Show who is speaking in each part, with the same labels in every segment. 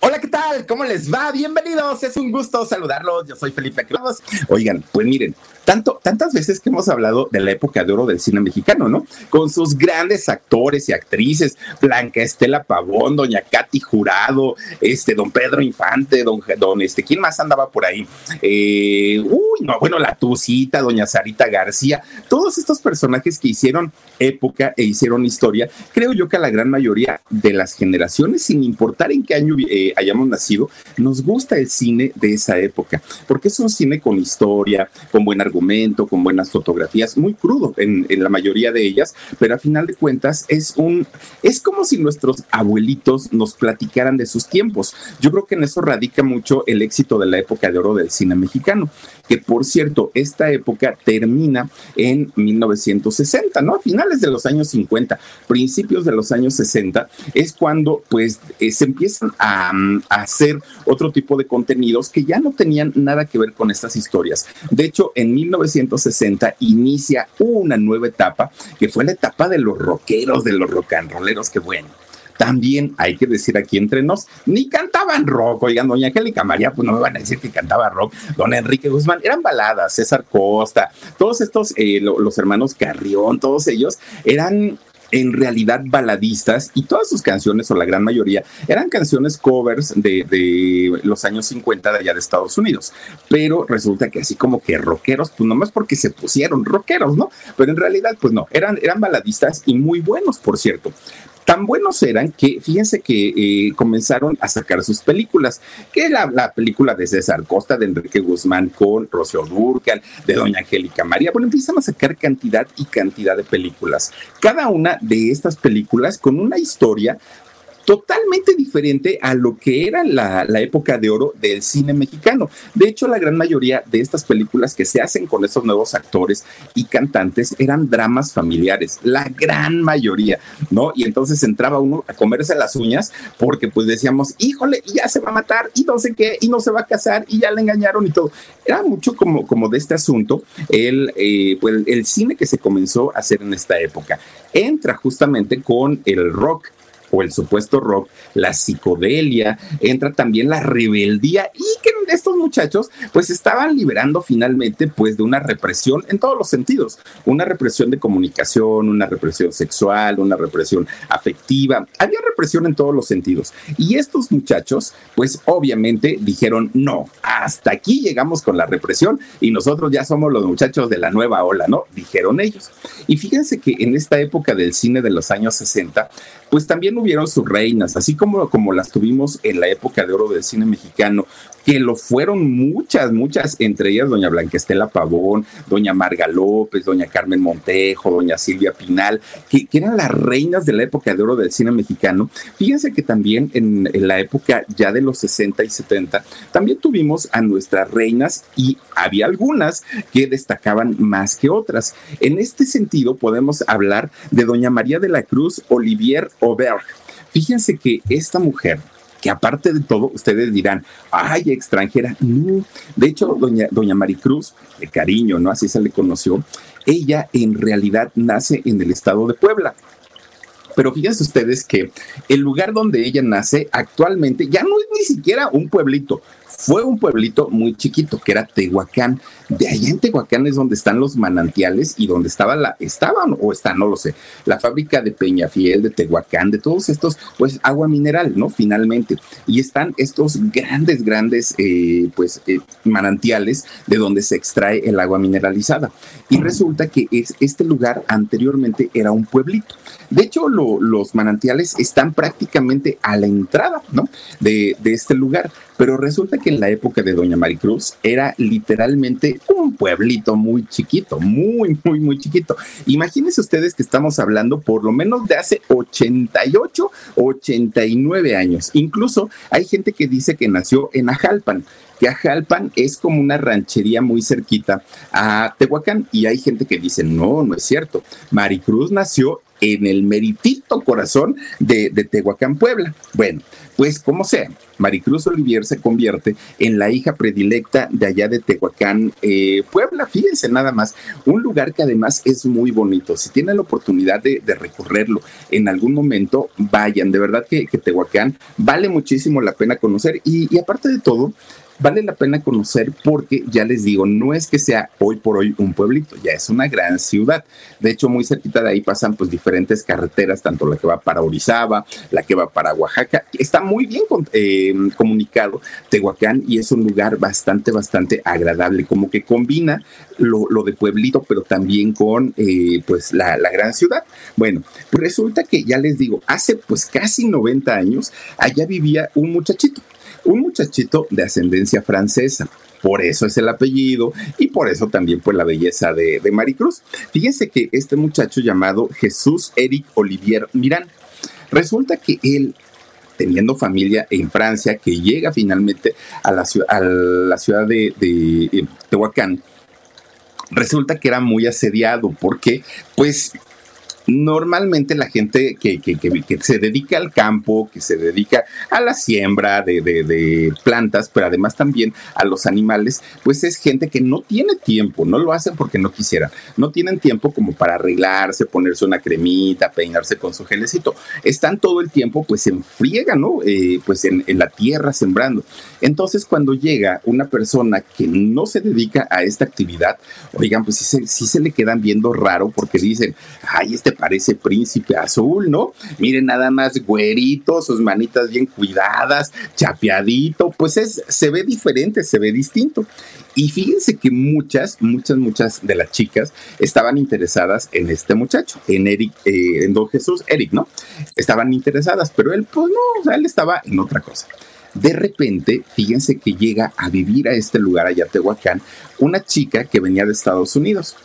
Speaker 1: Hola, ¿qué tal? ¿Cómo les va? Bienvenidos. Es un gusto saludarlos. Yo soy Felipe Cruz. Oigan, pues miren, tanto, tantas veces que hemos hablado de la época de oro del cine mexicano, ¿no? Con sus grandes actores y actrices, Blanca Estela Pavón, Doña Katy Jurado, este, Don Pedro Infante, Don, don este, ¿quién más andaba por ahí? Eh, uy, no, bueno, la Tucita, Doña Sarita García, todos estos personajes que hicieron época e hicieron historia, creo yo que a la gran mayoría de las generaciones, sin importar en qué año eh, hayamos nacido, nos gusta el cine de esa época, porque es un cine con historia, con buen argumento, con buenas fotografías, muy crudo en, la mayoría de ellas, pero a final de cuentas es un, es como si nuestros abuelitos nos platicaran de sus tiempos. Yo creo que en eso radica mucho el éxito de la época de oro del cine mexicano, que por cierto, esta época termina en 1960, ¿no? A finales de los años 50, principios de los años 60, es cuando pues eh, se empiezan a hacer otro tipo de contenidos que ya no tenían nada que ver con estas historias. De hecho, en 1960 inicia una nueva etapa, que fue la etapa de los rockeros, de los rock and rolleros, que bueno también hay que decir aquí entre nos, ni cantaban rock, oigan, doña Angélica María, pues no me van a decir que cantaba rock, don Enrique Guzmán, eran baladas, César Costa, todos estos, eh, los hermanos Carrión, todos ellos eran en realidad baladistas y todas sus canciones, o la gran mayoría, eran canciones covers de, los años 50 de allá de Estados Unidos. Pero resulta que así como que rockeros, pues nomás porque se pusieron rockeros, ¿no? Pero en realidad, pues no, eran, eran baladistas y muy buenos, por cierto tan buenos eran que fíjense que eh, comenzaron a sacar sus películas, que la, la película de César Costa, de Enrique Guzmán con Rocío Durcal, de Doña Angélica María, bueno, empiezan a sacar cantidad y cantidad de películas. Cada una de estas películas con una historia totalmente diferente a lo que era la, época de oro del cine mexicano. De hecho, la gran mayoría de estas películas que se hacen con estos nuevos actores y cantantes eran dramas familiares, la gran mayoría, ¿no? Y entonces entraba uno a comerse las uñas porque pues decíamos, híjole, ya se va a matar y no sé qué, y no se va a casar y ya le engañaron y todo. Era mucho como, como de este asunto el, eh, pues, el cine que se comenzó a hacer en esta época. Entra justamente con el rock o el supuesto rock, la psicodelia, entra también la rebeldía y que estos muchachos pues estaban liberando finalmente pues de una represión en todos los sentidos, una represión de comunicación, una represión sexual, una represión afectiva, había represión en todos los sentidos y estos muchachos pues obviamente dijeron no, hasta aquí llegamos con la represión y nosotros ya somos los muchachos de la nueva ola, ¿no? Dijeron ellos. Y fíjense que en esta época del cine de los años 60 pues también hubieron sus reinas, así como, como las tuvimos en la época de oro del cine mexicano, que lo fueron muchas, muchas, entre ellas doña Blanquestela Pavón, doña Marga López, doña Carmen Montejo, doña Silvia Pinal, que, eran las reinas de la época de oro del cine mexicano. Fíjense que también en, en la época ya de los 60 y 70, también tuvimos a nuestras reinas y había algunas que destacaban más que otras. En este sentido, podemos hablar de doña María de la Cruz Olivier Auberg. Fíjense que esta mujer que aparte de todo, ustedes dirán, ay, extranjera. No, de hecho, doña, doña Maricruz, de cariño, ¿no? Así se le conoció, ella en realidad nace en el estado de Puebla. Pero fíjense ustedes que el lugar donde ella nace actualmente ya no es ni siquiera un pueblito, fue un pueblito muy chiquito que era Tehuacán. de allá en Tehuacán es donde están los manantiales y donde estaba la, estaban o están, no lo sé, la fábrica de Peñafiel, de Tehuacán, de todos estos, pues agua mineral, ¿no? Finalmente. Y están estos grandes, grandes, eh, pues, eh, manantiales de donde se extrae el agua mineralizada. Y resulta que es, este lugar anteriormente era un pueblito. De hecho, los manantiales están prácticamente a la entrada, ¿no? De, de este lugar. Pero resulta que en la época de Doña Maricruz era literalmente un pueblito muy chiquito, muy, muy, muy chiquito. Imagínense ustedes que estamos hablando por lo menos de hace 88, 89 años. Incluso hay gente que dice que nació en Ajalpan que Ajalpan es como una ranchería muy cerquita a Tehuacán y hay gente que dice, no, no es cierto. Maricruz nació en el meritito corazón de, Tehuacán, Puebla. Bueno, pues como sea, Maricruz Olivier se convierte en la hija predilecta de allá de Tehuacán, eh, Puebla. Fíjense nada más, un lugar que además es muy bonito. Si tienen la oportunidad de, recorrerlo en algún momento, vayan. De verdad que, Tehuacán vale muchísimo la pena conocer y aparte de todo, vale la pena conocer porque ya les digo, no es que sea hoy por hoy un pueblito, ya es una gran ciudad. De hecho, muy cerquita de ahí pasan pues diferentes carreteras, tanto la que va para Orizaba, la que va para Oaxaca. Está muy bien eh, comunicado Tehuacán y es un lugar bastante, bastante agradable, como que combina lo, de pueblito, pero también con eh, pues la, la gran ciudad. Bueno, resulta que ya les digo, hace pues casi 90 años, allá vivía un muchachito un muchachito de ascendencia francesa. Por eso es el apellido y por eso también pues la belleza de, Maricruz. Fíjense que este muchacho llamado Jesús Eric Olivier Mirán, resulta que él teniendo familia en Francia, que llega finalmente a la, a la ciudad de, de, de Tehuacán, resulta que era muy asediado porque pues normalmente la gente que, se dedica al campo, que se dedica a la siembra de, plantas, pero además también a los animales, pues es gente que no tiene tiempo, no lo hacen porque no quisieran, no tienen tiempo como para arreglarse, ponerse una cremita, peinarse con su gelecito. Están todo el tiempo pues en friega, ¿no? Eh, pues en, en la tierra sembrando. Entonces cuando llega una persona que no se dedica a esta actividad, oigan, pues sí se, sí se le quedan viendo raro porque dicen, ay, este parece príncipe azul, ¿no? Miren nada más güerito, sus manitas bien cuidadas, chapeadito, pues es, se ve diferente, se ve distinto. Y fíjense que muchas, muchas, muchas de las chicas estaban interesadas en este muchacho, en Eric, eh, en Don Jesús, Eric, ¿no? Estaban interesadas, pero él, pues no, él estaba en otra cosa. De repente, fíjense que llega a vivir a este lugar, allá Tehuacán, una chica que venía de Estados Unidos.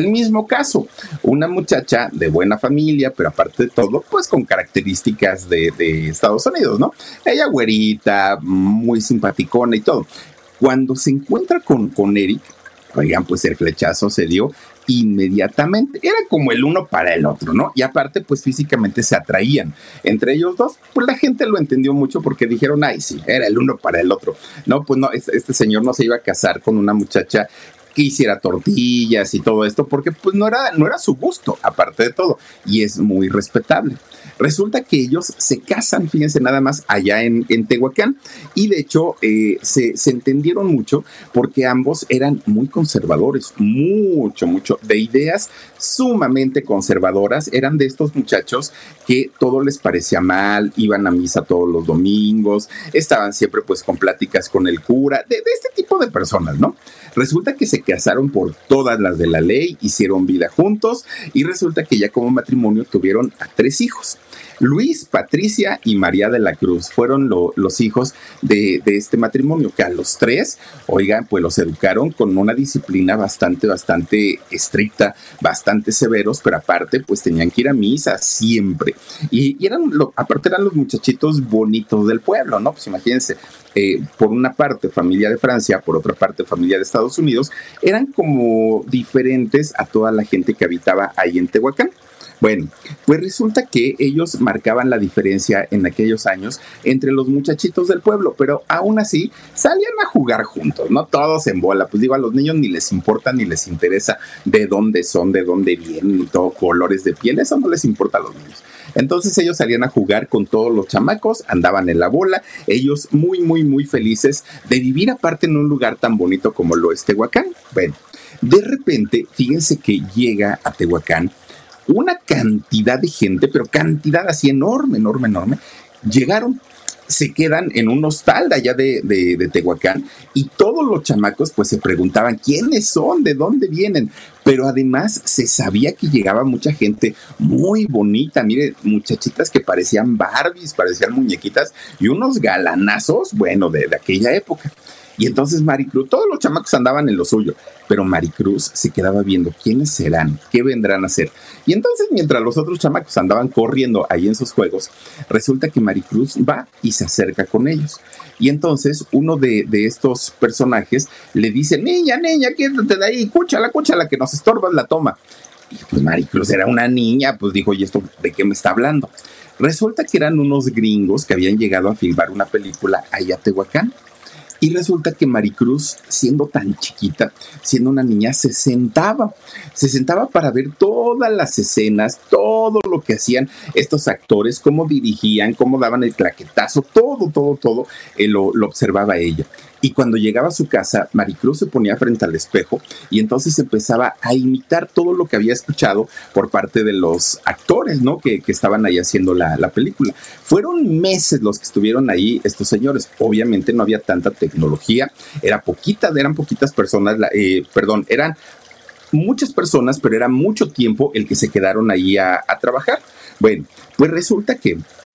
Speaker 1: El mismo caso, una muchacha de buena familia, pero aparte de todo, pues con características de, Estados Unidos, ¿no? Ella güerita, muy simpaticona y todo. Cuando se encuentra con, con Eric, oigan, pues el flechazo se dio inmediatamente. Era como el uno para el otro, ¿no? Y aparte, pues físicamente se atraían entre ellos dos. Pues la gente lo entendió mucho porque dijeron, ay, sí, era el uno para el otro. No, pues no, este, este señor no se iba a casar con una muchacha que hiciera tortillas y todo esto, porque pues no era, no era su gusto, aparte de todo, y es muy respetable. Resulta que ellos se casan, fíjense nada más, allá en, Tehuacán, y de hecho eh, se, se, entendieron mucho porque ambos eran muy conservadores, mucho, mucho, de ideas sumamente conservadoras, eran de estos muchachos que todo les parecía mal, iban a misa todos los domingos, estaban siempre pues con pláticas con el cura, de, de este tipo de personas, ¿no? Resulta que se casaron por todas las de la ley, hicieron vida juntos y resulta que ya como matrimonio tuvieron a tres hijos. Luis, Patricia y María de la Cruz fueron los hijos de, este matrimonio, que a los tres, oigan, pues los educaron con una disciplina bastante, bastante estricta, bastante severos, pero aparte, pues tenían que ir a misa siempre. Y, eran, aparte eran los muchachitos bonitos del pueblo, ¿no? Pues imagínense, eh, por una parte familia de Francia, por otra parte familia de Estados Unidos, eran como diferentes a toda la gente que habitaba ahí en Tehuacán. Bueno, pues resulta que ellos marcaban la diferencia en aquellos años entre los muchachitos del pueblo, pero aún así salían a jugar juntos, ¿no? Todos en bola. Pues digo, a los niños ni les importa ni les interesa de dónde son, de dónde vienen y todo, colores de piel, eso no les importa a los niños. Entonces ellos salían a jugar con todos los chamacos, andaban en la bola, ellos muy, muy, muy felices de vivir aparte en un lugar tan bonito como lo es Tehuacán. Bueno, de repente, fíjense que llega a Tehuacán una cantidad de gente, pero cantidad así enorme, enorme, enorme. Llegaron se quedan en un hostal de allá de, Tehuacán y todos los chamacos pues se preguntaban quiénes son, de dónde vienen, pero además se sabía que llegaba mucha gente muy bonita, mire, muchachitas que parecían Barbies, parecían muñequitas y unos galanazos, bueno, de, de aquella época. Y entonces Maricruz, todos los chamacos andaban en lo suyo, pero Maricruz se quedaba viendo quiénes serán, qué vendrán a hacer. Y entonces mientras los otros chamacos andaban corriendo ahí en sus juegos, resulta que Maricruz va y se acerca con ellos. Y entonces uno de, estos personajes le dice, niña, niña, quédate de ahí, cúchala, cúchala, que nos estorbas la toma. Y pues Maricruz era una niña, pues dijo, ¿y esto de qué me está hablando? Resulta que eran unos gringos que habían llegado a filmar una película allá a Tehuacán y resulta que Maricruz, siendo tan chiquita, siendo una niña, se sentaba, se sentaba para ver todas las escenas, todo lo que hacían estos actores, cómo dirigían, cómo daban el claquetazo, todo, todo, todo, eh, lo, lo observaba ella. Y cuando llegaba a su casa, Maricruz se ponía frente al espejo y entonces empezaba a imitar todo lo que había escuchado por parte de los actores, ¿no? Que, estaban ahí haciendo la, película. Fueron meses los que estuvieron ahí estos señores. Obviamente no había tanta tecnología, era poquita, eran poquitas personas, eh, perdón, eran muchas personas, pero era mucho tiempo el que se quedaron ahí a trabajar. Bueno, pues resulta que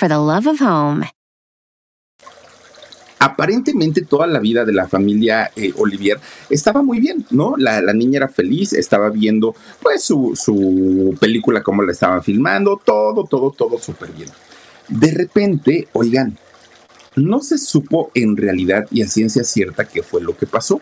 Speaker 2: for the love of home.
Speaker 1: Aparentemente toda la vida de la familia eh, Olivier estaba muy bien, ¿no? La, niña era feliz, estaba viendo pues su, su película como la estaban filmando, todo, todo, todo súper bien. De repente, oigan, no se supo en realidad y a ciencia cierta qué fue lo que pasó.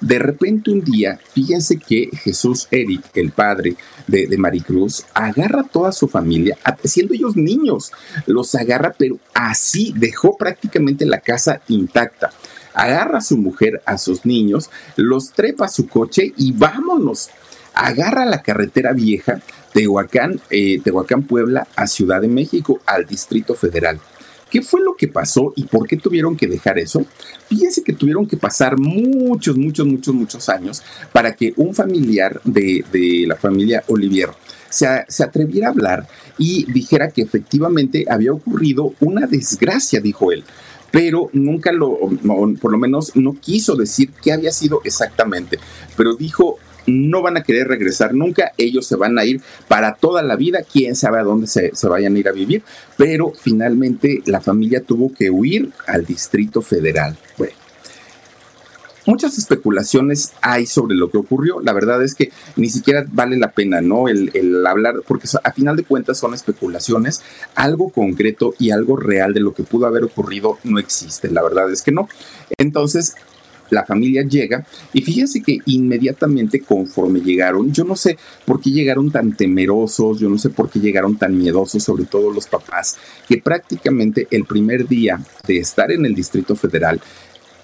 Speaker 1: De repente un día, fíjense que Jesús Eric, el padre de, Maricruz, agarra a toda su familia, siendo ellos niños, los agarra, pero así dejó prácticamente la casa intacta. Agarra a su mujer, a sus niños, los trepa a su coche y vámonos. Agarra la carretera vieja, Tehuacán, eh, Tehuacán, Puebla, a Ciudad de México, al Distrito Federal. ¿Qué fue lo que pasó y por qué tuvieron que dejar eso? Fíjense que tuvieron que pasar muchos, muchos, muchos, muchos años para que un familiar de, la familia Olivier se, se, atreviera a hablar y dijera que efectivamente había ocurrido una desgracia, dijo él. Pero nunca lo, por lo menos no quiso decir qué había sido exactamente. Pero dijo, no van a querer regresar nunca, ellos se van a ir para toda la vida, quién sabe a dónde se, vayan a ir a vivir, pero finalmente la familia tuvo que huir al Distrito Federal. Bueno. Muchas especulaciones hay sobre lo que ocurrió. La verdad es que ni siquiera vale la pena, ¿no? El, el hablar, porque a final de cuentas son especulaciones. Algo concreto y algo real de lo que pudo haber ocurrido no existe. La verdad es que no. Entonces, la familia llega y fíjense que inmediatamente conforme llegaron, yo no sé por qué llegaron tan temerosos, yo no sé por qué llegaron tan miedosos, sobre todo los papás, que prácticamente el primer día de estar en el Distrito Federal,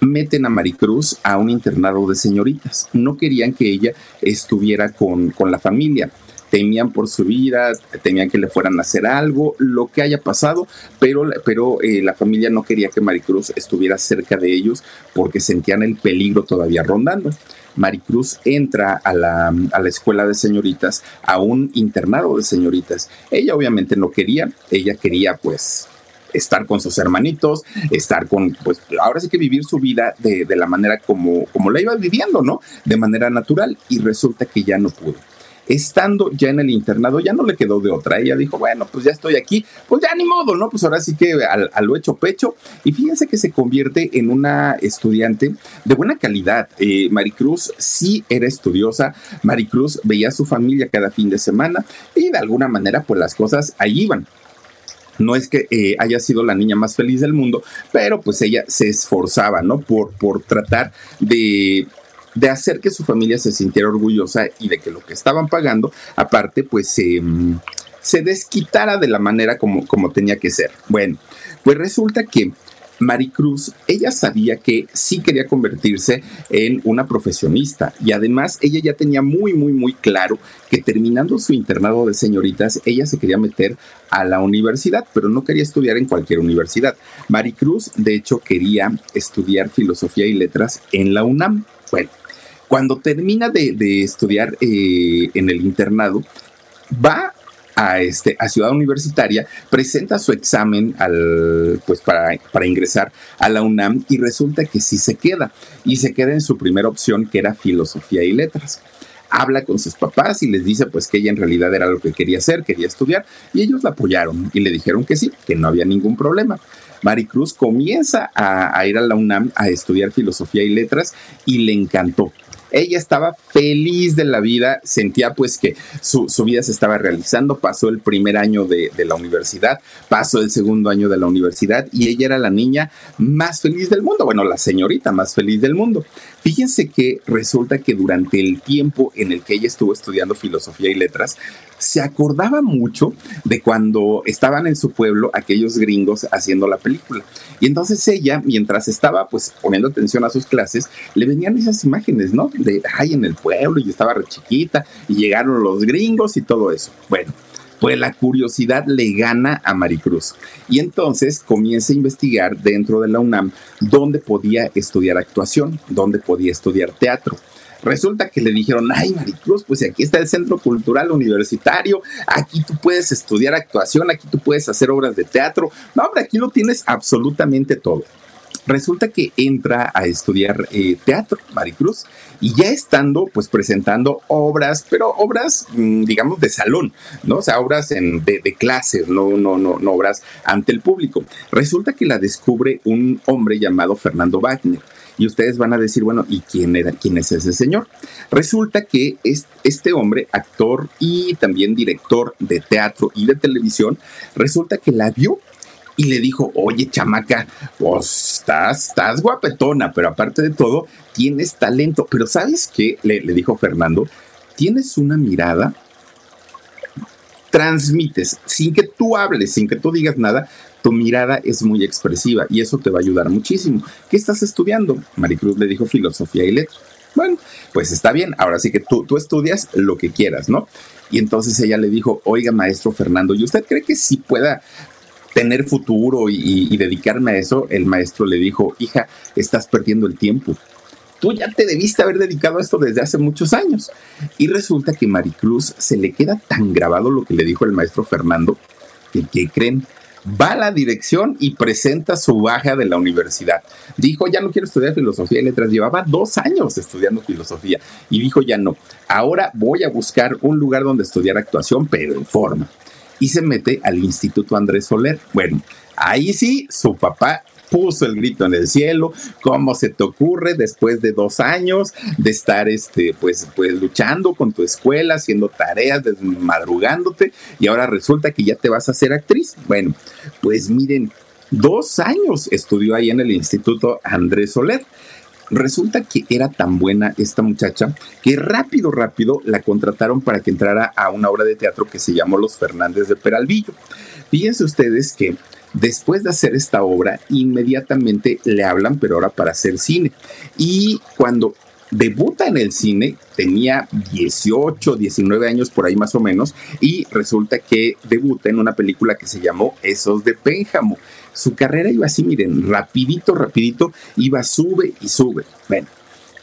Speaker 1: meten a Maricruz a un internado de señoritas. No querían que ella estuviera con, con la familia temían por su vida, temían que le fueran a hacer algo, lo que haya pasado, pero, pero eh, la familia no quería que Maricruz estuviera cerca de ellos porque sentían el peligro todavía rondando. Maricruz entra a la, a la, escuela de señoritas, a un internado de señoritas. Ella obviamente no quería, ella quería pues estar con sus hermanitos, estar con, pues ahora sí que vivir su vida de, de la manera como, como la iba viviendo, ¿no? De manera natural y resulta que ya no pudo estando ya en el internado, ya no le quedó de otra. Ella dijo, bueno, pues ya estoy aquí, pues ya ni modo, ¿no? Pues ahora sí que a lo hecho pecho. Y fíjense que se convierte en una estudiante de buena calidad. Eh, Maricruz sí era estudiosa, Maricruz veía a su familia cada fin de semana y de alguna manera pues las cosas ahí iban. no es que eh, haya sido la niña más feliz del mundo, pero pues ella se esforzaba, ¿no? Por, por tratar de de hacer que su familia se sintiera orgullosa y de que lo que estaban pagando, aparte, pues se, se desquitara de la manera como, como tenía que ser. Bueno, pues resulta que Maricruz, ella sabía que sí quería convertirse en una profesionista y además ella ya tenía muy, muy, muy claro que terminando su internado de señoritas, ella se quería meter a la universidad, pero no quería estudiar en cualquier universidad. Maricruz, de hecho, quería estudiar filosofía y letras en la UNAM. Bueno, cuando termina de, estudiar eh, en el internado, va a, este, a Ciudad Universitaria, presenta su examen al, pues para, para ingresar a la UNAM y resulta que sí se queda. Y se queda en su primera opción, que era filosofía y letras habla con sus papás y les dice pues que ella en realidad era lo que quería hacer, quería estudiar, y ellos la apoyaron y le dijeron que sí, que no había ningún problema. Maricruz comienza a ir a la UNAM a estudiar filosofía y letras y le encantó. Ella estaba feliz de la vida, sentía pues que su, vida se estaba realizando, pasó el primer año de, de, la universidad, pasó el segundo año de la universidad y ella era la niña más feliz del mundo, bueno, la señorita más feliz del mundo. Fíjense que resulta que durante el tiempo en el que ella estuvo estudiando filosofía y letras, se acordaba mucho de cuando estaban en su pueblo aquellos gringos haciendo la película. Y entonces ella, mientras estaba pues poniendo atención a sus clases, le venían esas imágenes, ¿no? De, ay, en el pueblo y estaba re chiquita y llegaron los gringos y todo eso. Bueno, pues la curiosidad le gana a Maricruz. Y entonces comienza a investigar dentro de la UNAM dónde podía estudiar actuación, dónde podía estudiar teatro. Resulta que le dijeron, ay Maricruz, pues aquí está el Centro Cultural Universitario, aquí tú puedes estudiar actuación, aquí tú puedes hacer obras de teatro. No, hombre, aquí lo tienes absolutamente todo resulta que entra a estudiar eh, teatro, Maricruz, y ya estando, pues presentando obras, pero obras, mm, digamos, de salón, ¿no? O sea, obras en, de, de clase, no, no, no, no obras ante el público. Resulta que la descubre un hombre llamado Fernando Wagner. Y ustedes van a decir, bueno, ¿y quién es ese señor? Resulta que es este hombre, actor y también director de teatro y de televisión, resulta que la vio y le dijo, oye, chamaca, pues estás, guapetona, pero aparte de todo, tienes talento. Pero ¿sabes qué? Le dijo Fernando, tienes una mirada, transmites, sin que tú hables, sin que tú digas nada, tu mirada es muy expresiva y eso te va a ayudar muchísimo. ¿Qué estás estudiando? Maricruz le dijo filosofía y letras. Bueno, pues está bien, ahora sí que tú, estudias lo que quieras, ¿no? Y entonces ella le dijo, oiga, maestro Fernando, ¿y usted cree que sí pueda tener futuro y, dedicarme a eso, el maestro le dijo, hija, estás perdiendo el tiempo. Tú ya te debiste haber dedicado a esto desde hace muchos años. Y resulta que Maricruz se le queda tan grabado lo que le dijo el maestro Fernando, que, ¿qué creen? Va a la dirección y presenta su baja de la universidad. Dijo, ya no quiero estudiar filosofía y letras. Llevaba dos años estudiando filosofía y dijo, ya no. Ahora voy a buscar un lugar donde estudiar actuación, pero en forma y se mete al Instituto Andrés Soler. Bueno, ahí sí, su papá puso el grito en el cielo, ¿cómo se te ocurre después de dos años de estar este, pues, pues luchando con tu escuela, haciendo tareas, madrugándote y ahora resulta que ya te vas a hacer actriz? Bueno, pues miren, dos años estudió ahí en el Instituto Andrés Soler. Resulta que era tan buena esta muchacha que rápido, rápido la contrataron para que entrara a una obra de teatro que se llamó Los Fernández de Peralvillo. Fíjense ustedes que después de hacer esta obra, inmediatamente le hablan, pero ahora para hacer cine. Y cuando debuta en el cine, tenía 18, 19 años por ahí más o menos, y resulta que debuta en una película que se llamó Esos de Pénjamo. Su carrera iba así, miren, rapidito, rapidito, iba sube y sube. Bueno,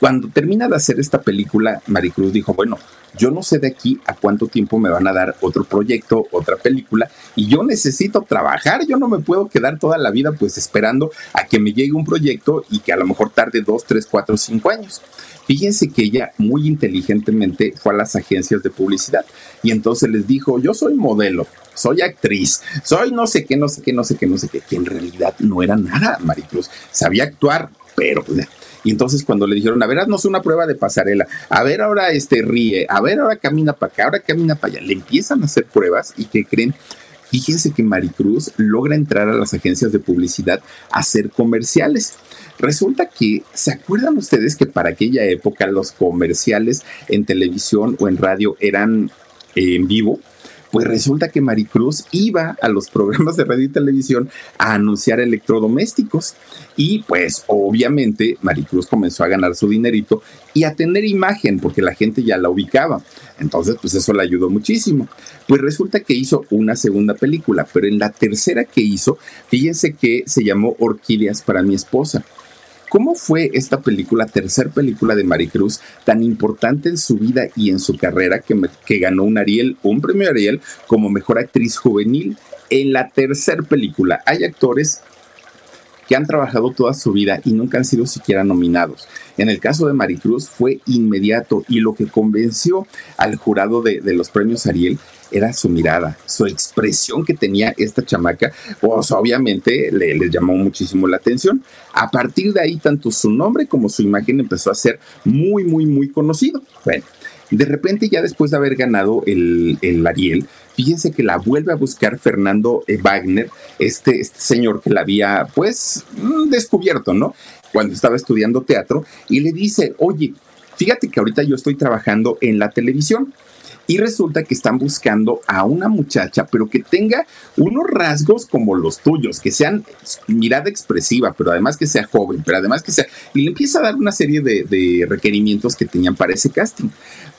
Speaker 1: cuando termina de hacer esta película, Maricruz dijo, bueno, yo no sé de aquí a cuánto tiempo me van a dar otro proyecto, otra película, y yo necesito trabajar, yo no me puedo quedar toda la vida pues esperando a que me llegue un proyecto y que a lo mejor tarde dos, tres, cuatro, cinco años. Fíjense que ella muy inteligentemente fue a las agencias de publicidad y entonces les dijo, yo soy modelo, soy actriz, soy no sé qué, no sé qué, no sé qué, no sé qué, que en realidad no era nada, Maricruz. Sabía actuar, pero pues, y entonces cuando le dijeron, a ver, haznos una prueba de pasarela, a ver ahora este ríe, a ver ahora camina para acá, ahora camina para allá, le empiezan a hacer pruebas y que creen, Fíjense que Maricruz logra entrar a las agencias de publicidad a hacer comerciales. Resulta que, ¿se acuerdan ustedes que para aquella época los comerciales en televisión o en radio eran en vivo? Pues resulta que Maricruz iba a los programas de radio y televisión a anunciar electrodomésticos y pues obviamente Maricruz comenzó a ganar su dinerito y a tener imagen porque la gente ya la ubicaba. Entonces pues eso le ayudó muchísimo. Pues resulta que hizo una segunda película, pero en la tercera que hizo, fíjense que se llamó Orquídeas para mi esposa. ¿Cómo fue esta película, tercer película de Maricruz, tan importante en su vida y en su carrera que, ganó un Ariel, un premio Ariel como mejor actriz juvenil? En la tercera película hay actores que han trabajado toda su vida y nunca han sido siquiera nominados. En el caso de Maricruz fue inmediato y lo que convenció al jurado de los premios Ariel era su mirada, su expresión que tenía esta chamaca, pues obviamente le, llamó muchísimo la atención. A partir de ahí, tanto su nombre como su imagen empezó a ser muy, muy, muy conocido. Bueno, de repente, ya después de haber ganado el, el Ariel, fíjense que la vuelve a buscar Fernando eh, Wagner, este, este señor que la había, pues, mm, descubierto, ¿no? Cuando estaba estudiando teatro, y le dice, oye, fíjate que ahorita yo estoy trabajando en la televisión y resulta que están buscando a una muchacha, pero que tenga unos rasgos como los tuyos, que sean mirada expresiva, pero además que sea joven, pero además que sea... Y le empieza a dar una serie de, requerimientos que tenían para ese casting.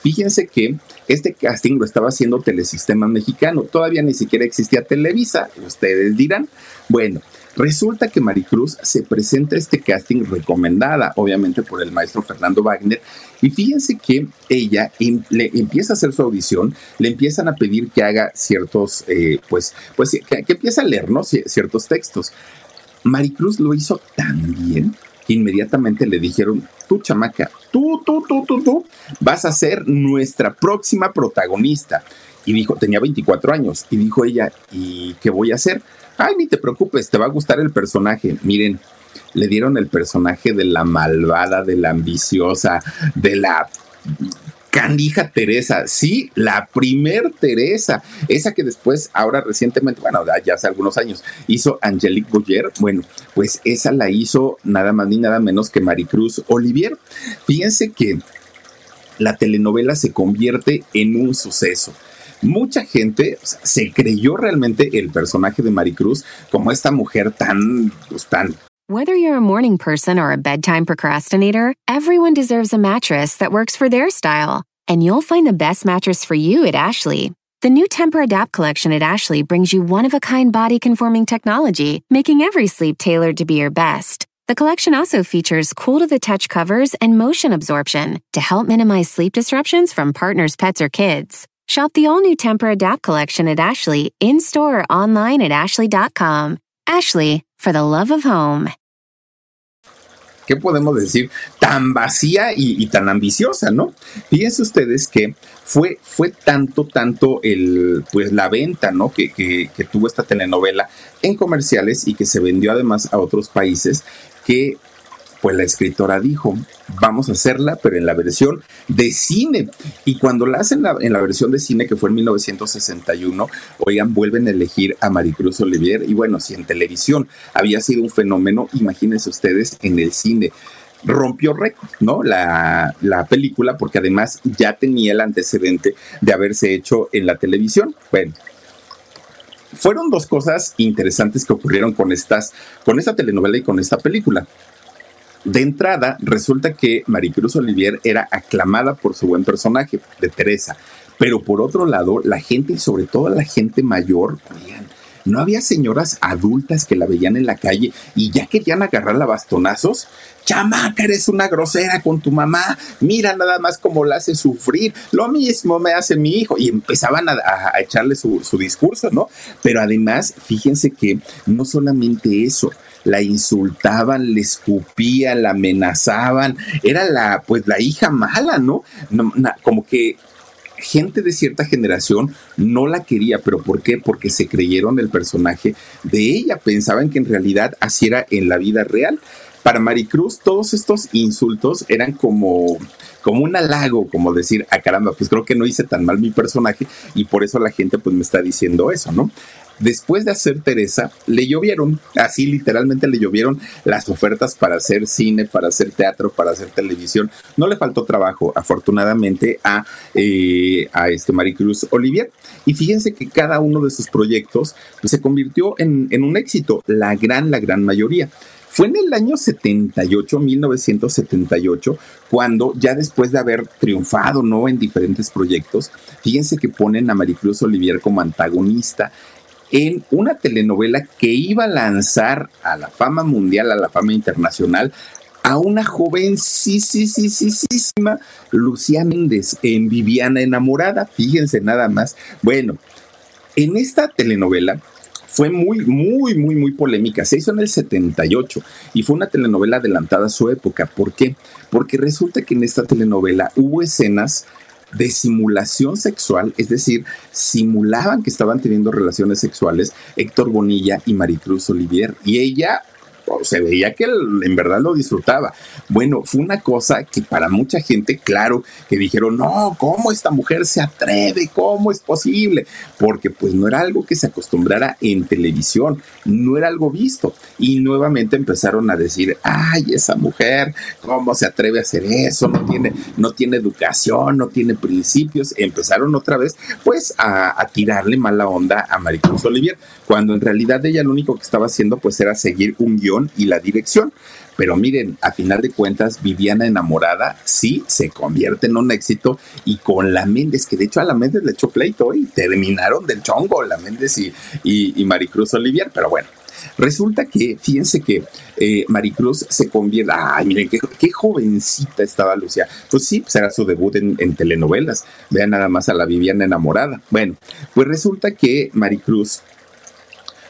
Speaker 1: Fíjense que este casting lo estaba haciendo Telesistema Mexicano, todavía ni siquiera existía Televisa, ustedes dirán. Bueno, Resulta que Maricruz se presenta a este casting recomendada, obviamente por el maestro Fernando Wagner, y fíjense que ella em, le empieza a hacer su audición, le empiezan a pedir que haga ciertos, eh, pues, pues que, que empiece a leer, ¿no? Ciertos textos. Maricruz lo hizo tan bien que inmediatamente le dijeron, tú chamaca, tú, tú, tú, tú, tú, vas a ser nuestra próxima protagonista. Y dijo, tenía 24 años, y dijo ella, ¿y qué voy a hacer? Ay, ni te preocupes, te va a gustar el personaje. Miren, le dieron el personaje de la malvada, de la ambiciosa, de la canija Teresa, sí, la primer Teresa, esa que después, ahora recientemente, bueno, ya hace algunos años, hizo Angelique Boyer, bueno, pues esa la hizo nada más ni nada menos que Maricruz Olivier. Fíjense que la telenovela se convierte en un suceso mucha gente o sea, se creyó realmente el personaje de Maricruz como esta mujer tan, pues, tan
Speaker 2: Whether you're a morning person or a bedtime procrastinator, everyone deserves a mattress that works for their style. And you'll find the best mattress for you at Ashley. The new Temper Adapt collection at Ashley brings you one of a kind body conforming technology, making every sleep tailored to be your best. The collection also features cool to the touch covers and motion absorption to help minimize sleep disruptions from partners, pets, or kids. Shop the all new Temper Adapt collection at Ashley in store or online at ashley.com. Ashley, for the love of home.
Speaker 1: ¿Qué podemos decir? Tan vacía y, tan ambiciosa, ¿no? Fíjense ustedes que fue, fue tanto, tanto el, pues la venta, ¿no? Que tuvo esta telenovela en comerciales y que se vendió además a otros países que pues la escritora dijo, vamos a hacerla, pero en la versión de cine. Y cuando la hacen en la versión de cine, que fue en 1961, oigan, vuelven a elegir a Maricruz Olivier. Y bueno, si en televisión había sido un fenómeno, imagínense ustedes en el cine rompió récord, ¿no? La, la, película, porque además ya tenía el antecedente de haberse hecho en la televisión. Bueno. Fueron dos cosas interesantes que ocurrieron con estas, con esta telenovela y con esta película. De entrada, resulta que Maricruz Olivier era aclamada por su buen personaje de Teresa, pero por otro lado, la gente y sobre todo la gente mayor, oigan, no había señoras adultas que la veían en la calle y ya querían agarrarla a bastonazos. Chamaca, eres una grosera con tu mamá. Mira nada más cómo la hace sufrir. Lo mismo me hace mi hijo. Y empezaban a, echarle su, discurso, ¿no? Pero además, fíjense que no solamente eso, la insultaban, le escupían, la amenazaban, era la, pues la hija mala, ¿no? como que gente de cierta generación no la quería, pero ¿por qué? Porque se creyeron el personaje de ella, pensaban que en realidad así era en la vida real. Para Maricruz, todos estos insultos eran como, como un halago, como decir, ah caramba, pues creo que no hice tan mal mi personaje y por eso la gente pues me está diciendo eso, ¿no? Después de hacer Teresa, le llovieron, así literalmente le llovieron las ofertas para hacer cine, para hacer teatro, para hacer televisión. No le faltó trabajo, afortunadamente, a, eh, a este Maricruz Olivier. Y fíjense que cada uno de sus proyectos pues, se convirtió en, en un éxito, la gran, la gran mayoría. Fue en el año 78, 1978, cuando ya después de haber triunfado, ¿no? En diferentes proyectos, fíjense que ponen a Maricruz Olivier como antagonista en una telenovela que iba a lanzar a la fama mundial, a la fama internacional, a una joven sí, sí, sí, sí, sí, Lucía Méndez en Viviana Enamorada. Fíjense nada más. Bueno, en esta telenovela fue muy, muy, muy, muy polémica. Se hizo en el 78 y fue una telenovela adelantada a su época. ¿Por qué? Porque resulta que en esta telenovela hubo escenas de simulación sexual, es decir, simulaban que estaban teniendo relaciones sexuales Héctor Bonilla y Maricruz Olivier. Y ella se veía que en verdad lo disfrutaba. Bueno, fue una cosa que para mucha gente, claro, que dijeron, no, ¿cómo esta mujer se atreve? ¿Cómo es posible? Porque pues no era algo que se acostumbrara en televisión, no era algo visto. Y nuevamente empezaron a decir, ay, esa mujer, ¿cómo se atreve a hacer eso? No tiene, no tiene educación, no tiene principios. Empezaron otra vez pues a, a tirarle mala onda a Maricruz Olivier, cuando en realidad ella lo único que estaba haciendo pues era seguir un guion y la dirección. Pero miren, a final de cuentas, Viviana enamorada sí se convierte en un éxito y con la Méndez, que de hecho a la Méndez le echó pleito y terminaron del chongo, la Méndez y, y, Maricruz Olivier, pero bueno. Resulta que, fíjense que eh, Maricruz se convierte, ay, miren, qué, qué, jovencita estaba Lucía. Pues sí, pues su debut en, en, telenovelas. Vean nada más a la Viviana enamorada. Bueno, pues resulta que Maricruz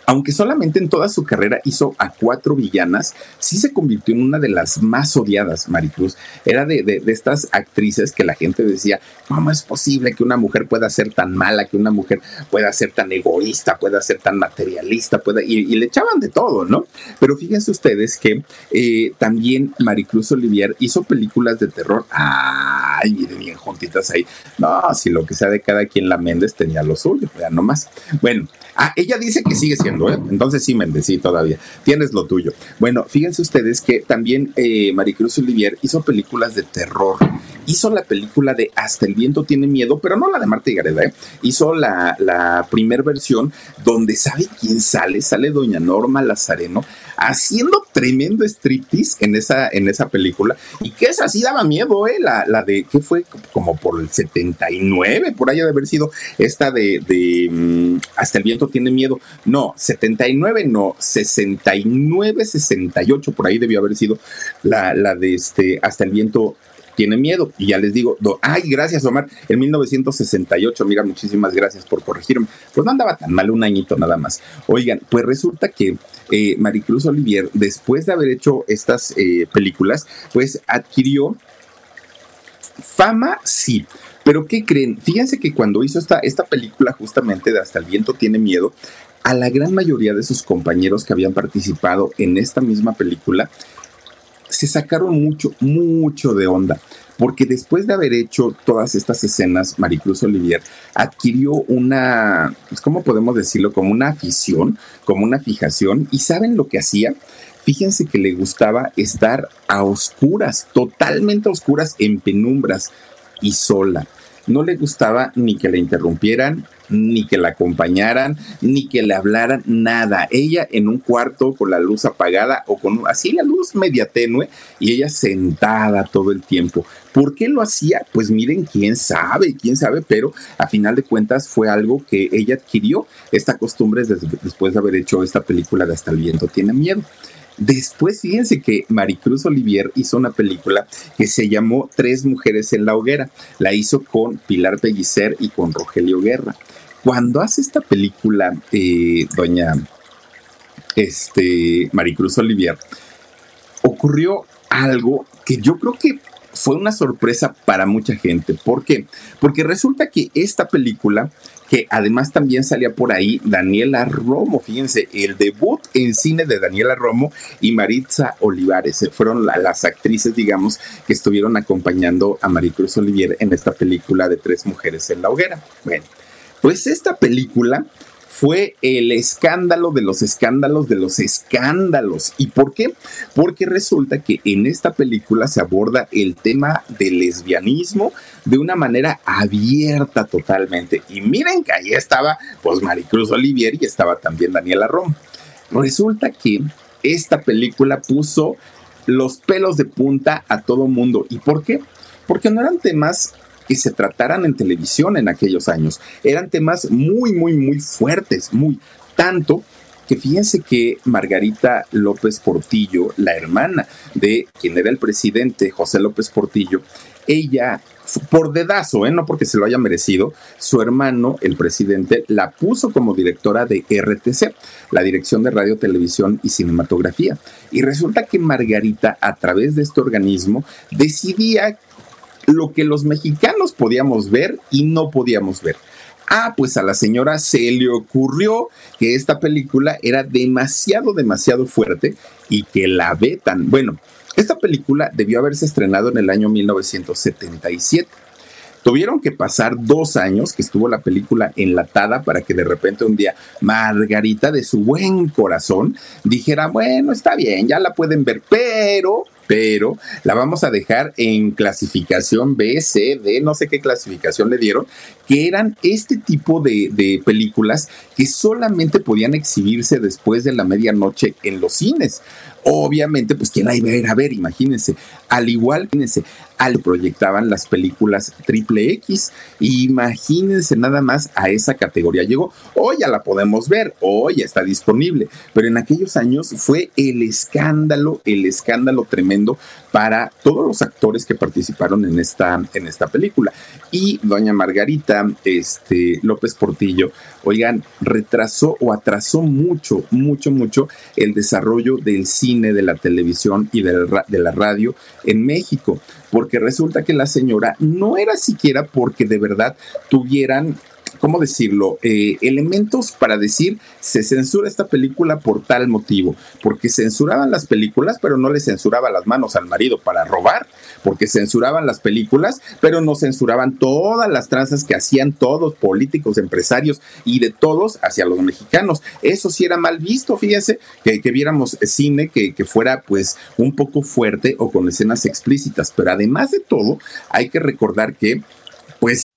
Speaker 1: aunque solamente en toda su carrera hizo a cuatro villanas, sí se convirtió en una de las más odiadas, Maricruz. Era de, estas actrices que la gente decía, ¿cómo es posible que una mujer pueda ser tan mala, que una mujer pueda ser tan egoísta, pueda ser tan materialista, pueda... Y, le echaban de todo, ¿no? Pero fíjense ustedes que eh, también Maricruz Olivier hizo películas de terror. Ay, miren bien juntitas ahí. No, si lo que sea de cada quien la Méndez tenía lo suyo, vean nomás. Bueno, ah, ella dice que sigue siendo ¿eh? Entonces sí, Méndez, sí, todavía. Tienes lo tuyo. Bueno, fíjense ustedes que también eh, Maricruz Olivier hizo películas de terror. Hizo la película de Hasta el viento tiene miedo, pero no la de Marta y Gareda, ¿eh? Hizo la, la primera versión donde sabe quién sale, sale doña Norma Lazareno haciendo tremendo striptease en esa, en esa película y que esa sí daba miedo, ¿eh? La, la de, ¿qué fue? Como por el 79, por ahí de haber sido esta de, de mm, Hasta el viento tiene miedo. No, 79 no, 69, 68, por ahí debió haber sido la, la de este, Hasta el viento tiene miedo. Y ya les digo, ay, gracias Omar, en 1968, mira, muchísimas gracias por corregirme. Pues no andaba tan mal, un añito nada más. Oigan, pues resulta que eh, Maricruz Olivier, después de haber hecho estas eh, películas, pues adquirió fama, sí. Pero ¿qué creen? Fíjense que cuando hizo esta, esta película justamente de Hasta el viento tiene miedo, a la gran mayoría de sus compañeros que habían participado en esta misma película, se sacaron mucho, mucho de onda, porque después de haber hecho todas estas escenas, Maricruz Olivier adquirió una, pues, ¿cómo podemos decirlo? Como una afición, como una fijación, y ¿saben lo que hacía? Fíjense que le gustaba estar a oscuras, totalmente a oscuras, en penumbras y sola. No le gustaba ni que la interrumpieran, ni que la acompañaran, ni que le hablaran, nada. Ella en un cuarto con la luz apagada o con así la luz media tenue y ella sentada todo el tiempo. ¿Por qué lo hacía? Pues miren, quién sabe, quién sabe, pero a final de cuentas fue algo que ella adquirió, esta costumbre después de haber hecho esta película de Hasta el viento tiene miedo. Después, fíjense que Maricruz Olivier hizo una película que se llamó Tres Mujeres en la Hoguera. La hizo con Pilar Pellicer y con Rogelio Guerra. Cuando hace esta película, eh, doña este, Maricruz Olivier, ocurrió algo que yo creo que fue una sorpresa para mucha gente. ¿Por qué? Porque resulta que esta película, que además también salía por ahí Daniela Romo, fíjense, el debut en cine de Daniela Romo y Maritza Olivares, fueron las actrices, digamos, que estuvieron acompañando a Maricruz Olivier en esta película de Tres Mujeres en la Hoguera. Bueno, pues esta película fue el escándalo de los escándalos de los escándalos. ¿Y por qué? Porque resulta que en esta película se aborda el tema del lesbianismo de una manera abierta totalmente. Y miren que ahí estaba pues Maricruz Olivier y estaba también Daniela Rom. Resulta que esta película puso los pelos de punta a todo mundo. ¿Y por qué? Porque no eran temas que se trataran en televisión en aquellos años. Eran temas muy, muy, muy fuertes, muy tanto que fíjense que Margarita López Portillo, la hermana de quien era el presidente José López Portillo, ella por dedazo, ¿eh? no porque se lo haya merecido, su hermano, el presidente, la puso como directora de RTC, la Dirección de Radio, Televisión y Cinematografía. Y resulta que Margarita, a través de este organismo, decidía lo que los mexicanos podíamos ver y no podíamos ver. Ah, pues a la señora se le ocurrió que esta película era demasiado, demasiado fuerte y que la vetan. Bueno, esta película debió haberse estrenado en el año 1977. Tuvieron que pasar dos años que estuvo la película enlatada para que de repente un día Margarita de su buen corazón dijera, bueno, está bien, ya la pueden ver, pero pero la vamos a dejar en clasificación B, C, D, no sé qué clasificación le dieron, que eran este tipo de, películas que solamente podían exhibirse después de la medianoche en los cines. Obviamente, pues quién la iba a ir a ver, imagínense. Al igual, imagínense, al proyectaban las películas triple X. Imagínense nada más a esa categoría. Llegó, hoy ya la podemos ver, hoy ya está disponible. Pero en aquellos años fue el escándalo, el escándalo tremendo para todos los actores que participaron en esta, en esta película. Y doña Margarita este, López Portillo, oigan, retrasó o atrasó mucho, mucho, mucho el desarrollo del cine, de la televisión y de la, de la radio en México, porque resulta que la señora no era siquiera porque de verdad tuvieran ¿cómo decirlo? Eh, elementos para decir, se censura esta película por tal motivo, porque censuraban las películas, pero no le censuraban las manos al marido para robar, porque censuraban las películas, pero no censuraban todas las tranzas que hacían todos, políticos, empresarios y de todos hacia los mexicanos. Eso sí era mal visto, fíjese, que, que viéramos cine que, que fuera pues un poco fuerte o con escenas explícitas, pero además de todo, hay que recordar que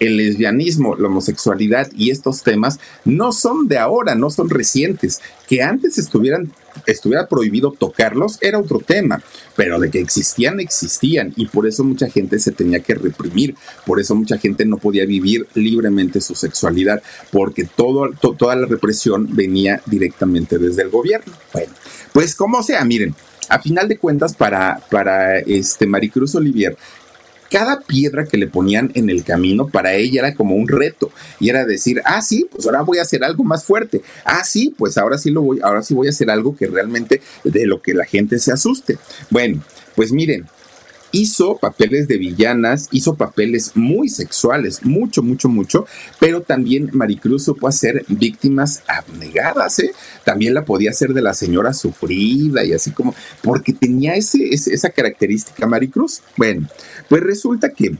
Speaker 1: El lesbianismo, la homosexualidad y estos temas no son de ahora, no son recientes. Que antes estuvieran estuviera prohibido tocarlos era otro tema, pero de que existían, existían y por eso mucha gente se tenía que reprimir, por eso mucha gente no podía vivir libremente su sexualidad, porque todo, toda la represión venía directamente desde el gobierno. Bueno, pues como sea, miren, a final de cuentas para, para este Maricruz Olivier, cada piedra que le ponían en el camino para ella era como un reto y era decir, ah, sí, pues ahora voy a hacer algo más fuerte. Ah, sí, pues ahora sí lo voy, ahora sí voy a hacer algo que realmente de lo que la gente se asuste. Bueno, pues miren, hizo papeles de villanas, hizo papeles muy sexuales, mucho, mucho, mucho, pero también Maricruz supo hacer víctimas abnegadas, ¿eh? También la podía hacer de la señora sufrida y así como, porque tenía ese, esa característica Maricruz. Bueno, pues resulta que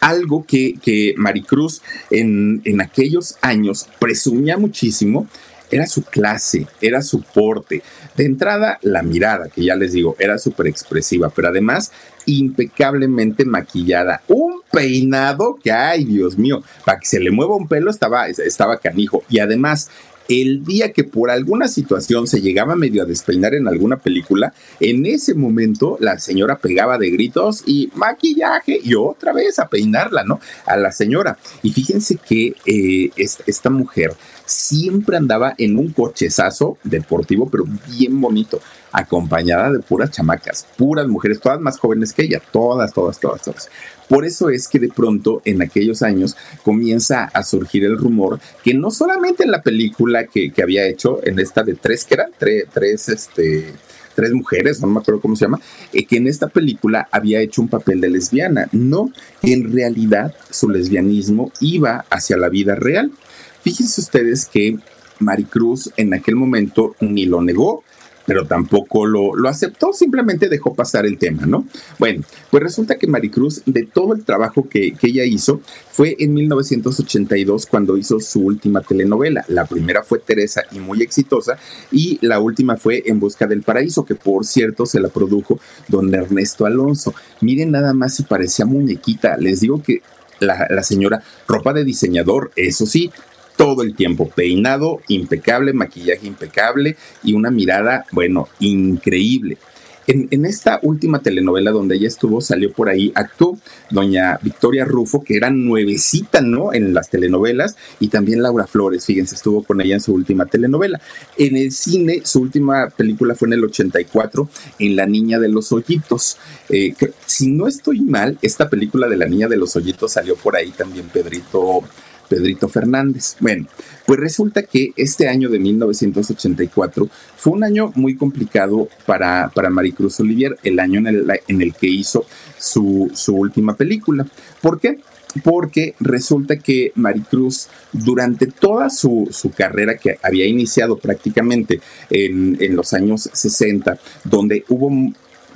Speaker 1: algo que, que Maricruz en, en aquellos años presumía muchísimo era su clase, era su porte. De entrada, la mirada, que ya les digo, era súper expresiva, pero además impecablemente maquillada. Un peinado que, ay, Dios mío, para que se le mueva un pelo estaba, estaba canijo. Y además, el día que por alguna situación se llegaba medio a despeinar en alguna película, en ese momento la señora pegaba de gritos y maquillaje y otra vez a peinarla, ¿no? A la señora. Y fíjense que eh, esta mujer siempre andaba en un cochezazo deportivo, pero bien bonito. acompañada de puras chamacas, puras mujeres, todas más jóvenes que ella, todas, todas, todas, todas. Por eso es que de pronto en aquellos años comienza a surgir el rumor que no solamente en la película que, había hecho, en esta de tres, que eran tres, tres, este, tres mujeres, no me acuerdo cómo se llama, eh, que en esta película había hecho un papel de lesbiana. No, en realidad su lesbianismo iba hacia la vida real. Fíjense ustedes que Maricruz en aquel momento ni lo negó, pero tampoco lo, lo, aceptó, simplemente dejó pasar el tema, ¿no? Bueno, pues resulta que Maricruz, de todo el trabajo que, que, ella hizo, fue en 1982 cuando hizo su última telenovela. La primera fue Teresa y muy exitosa, y la última fue En Busca del Paraíso, que por cierto se la produjo don Ernesto Alonso. Miren nada más si parecía muñequita, les digo que la, la, señora, ropa de diseñador, eso sí, todo el tiempo, peinado impecable, maquillaje impecable y una mirada, bueno, increíble. En, esta última telenovela donde ella estuvo, salió por ahí, actuó doña Victoria Rufo, que era nuevecita, ¿no? En las telenovelas, y también Laura Flores, fíjense, estuvo con ella en su última telenovela. En el cine, su última película fue en el 84, en La Niña de los Hoyitos. Eh, si no estoy mal, esta película de La Niña de los Hoyitos salió por ahí también Pedrito Pedrito Fernández. Bueno, pues resulta que este año de 1984 fue un año muy complicado para, para Maricruz Olivier, el año en el, en el que hizo su, su última película. ¿Por qué? porque resulta que Maricruz durante toda su, su, carrera que había iniciado prácticamente en, en, los años 60, donde hubo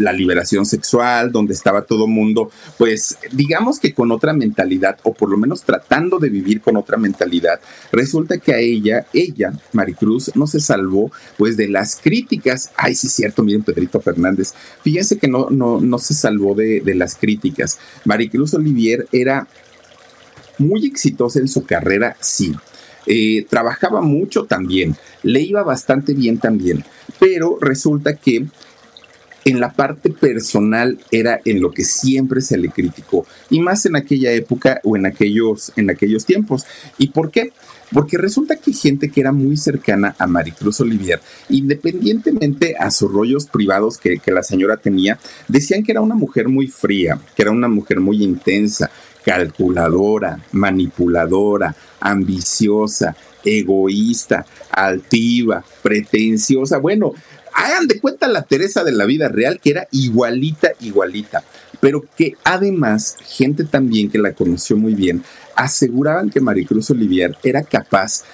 Speaker 1: la liberación sexual, donde estaba todo mundo, pues digamos que con otra mentalidad, o por lo menos tratando de vivir con otra mentalidad, resulta que a ella, ella, Maricruz, no se salvó pues de las críticas. Ay, sí, cierto, miren, Pedrito Fernández, fíjense que no, no, no se salvó de, de las críticas. Maricruz Olivier era muy exitosa en su carrera, sí. Eh, trabajaba mucho también, le iba bastante bien también, pero resulta que en la parte personal era en lo que siempre se le criticó, y más en aquella época o en aquellos, en aquellos tiempos. ¿Y por qué? Porque resulta que gente que era muy cercana a Maricruz Olivier, independientemente a sus rollos privados que, que la señora tenía, decían que era una mujer muy fría, que era una mujer muy intensa, calculadora, manipuladora, ambiciosa, egoísta, altiva, pretenciosa. Bueno, hagan de cuenta la Teresa de la vida real, que era igualita, igualita, pero que además, gente también que la conoció muy bien, aseguraban que Maricruz Olivier era capaz